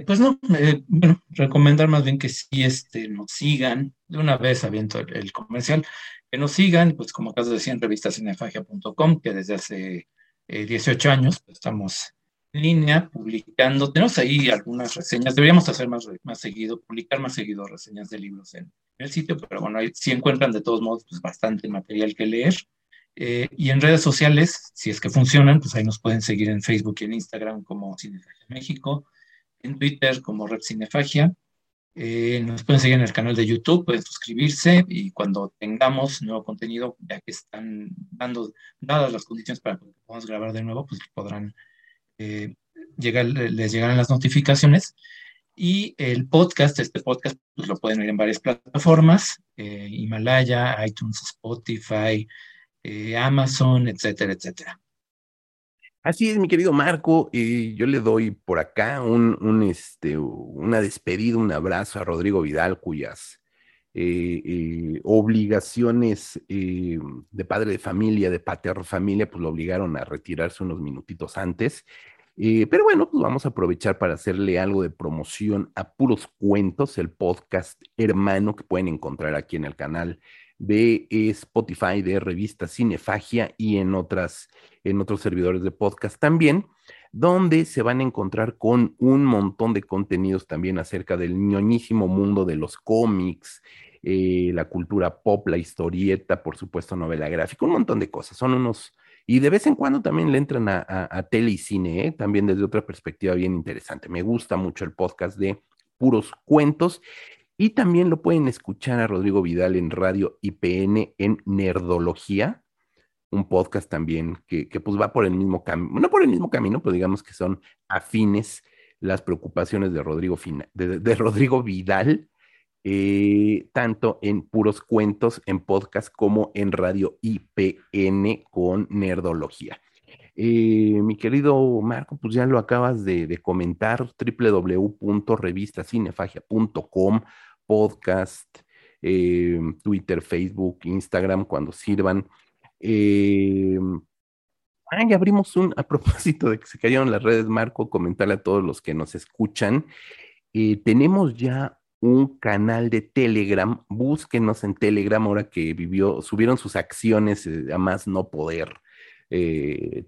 pues no, bueno, recomendar más bien que sí este, nos sigan, de una vez aviento el, comercial, que nos sigan, pues como acá decía en revistacinefagia.com, que desde hace 18 eh, años, pues, estamos en línea publicando. Tenemos ahí algunas reseñas, deberíamos hacer más, más seguido, publicar más seguido reseñas de libros en, el sitio, pero bueno, ahí sí encuentran de todos modos pues, bastante material que leer. Eh, y en redes sociales, si es que funcionan, pues ahí nos pueden seguir en Facebook y en Instagram como Cinefagia México, en Twitter como Red Cinefagia, eh, nos pueden seguir en el canal de YouTube, pueden suscribirse y cuando tengamos nuevo contenido, ya que están dando, dadas las condiciones para que podamos grabar de nuevo, pues podrán eh, llegar, les llegarán las notificaciones. Y el podcast, este podcast, pues lo pueden oír en varias plataformas, eh, Himalaya, iTunes, Spotify, Amazon, etcétera, etcétera. Así es, mi querido Marco, y yo le doy por acá un, este, una despedida, un abrazo a Rodrigo Vidal, cuyas eh, eh, obligaciones eh, de padre de familia, de pater familia, pues lo obligaron a retirarse unos minutitos antes. pero bueno, pues vamos a aprovechar para hacerle algo de promoción a Puros Cuentos, el podcast hermano que pueden encontrar aquí en el canal de Spotify, de revista Cinefagia y en, otras, en otros servidores de podcast también, donde se van a encontrar con un montón de contenidos también acerca del ñoñísimo mundo de los cómics, eh, la cultura pop, la historieta, por supuesto, novela gráfica, un montón de cosas. Son unos, y de vez en cuando también le entran a, tele y cine, ¿eh? también desde otra perspectiva bien interesante. Me gusta mucho el podcast de puros cuentos y también lo pueden escuchar a Rodrigo Vidal en Radio IPN en Nerdología, un podcast también que, pues va por el mismo camino, no por el mismo camino, pero digamos que son afines las preocupaciones de Rodrigo, de, Rodrigo Vidal, eh, tanto en puros cuentos, en podcast, como en Radio IPN con Nerdología. Eh, mi querido Marco, pues ya lo acabas de, de comentar, www.revistacinefagia.com podcast, eh, Twitter, Facebook, Instagram, cuando sirvan. Eh, abrimos un, a propósito de que se cayeron las redes, Marco, comentarle a todos los que nos escuchan. Eh, tenemos ya un canal de Telegram, búsquenos en Telegram ahora que vivió, subieron sus acciones a más no poder.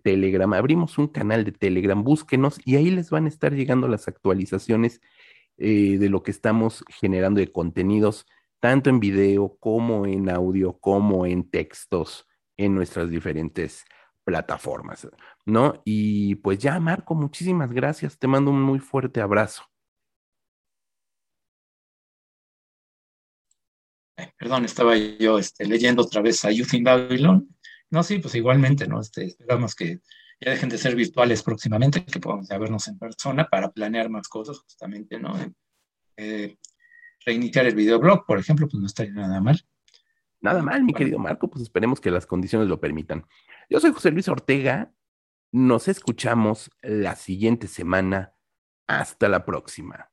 Telegram, abrimos un canal de Telegram, búsquenos y ahí les van a estar llegando las actualizaciones eh, de lo que estamos generando de contenidos, tanto en video como en audio, como en textos en nuestras diferentes plataformas, ¿no? Y pues ya, Marco, muchísimas gracias. Te mando un muy fuerte abrazo. perdón, estaba yo este, leyendo otra vez a Youth in Babylon. No, sí, pues igualmente, ¿no? Este, esperamos que ya dejen de ser virtuales próximamente, que podamos ya vernos en persona para planear más cosas, justamente, ¿no? Eh, reiniciar el videoblog, por ejemplo, pues no estaría nada mal. Nada mal, mi querido Marco, pues esperemos que las condiciones lo permitan. Yo soy José Luis Ortega, nos escuchamos la siguiente semana. Hasta la próxima.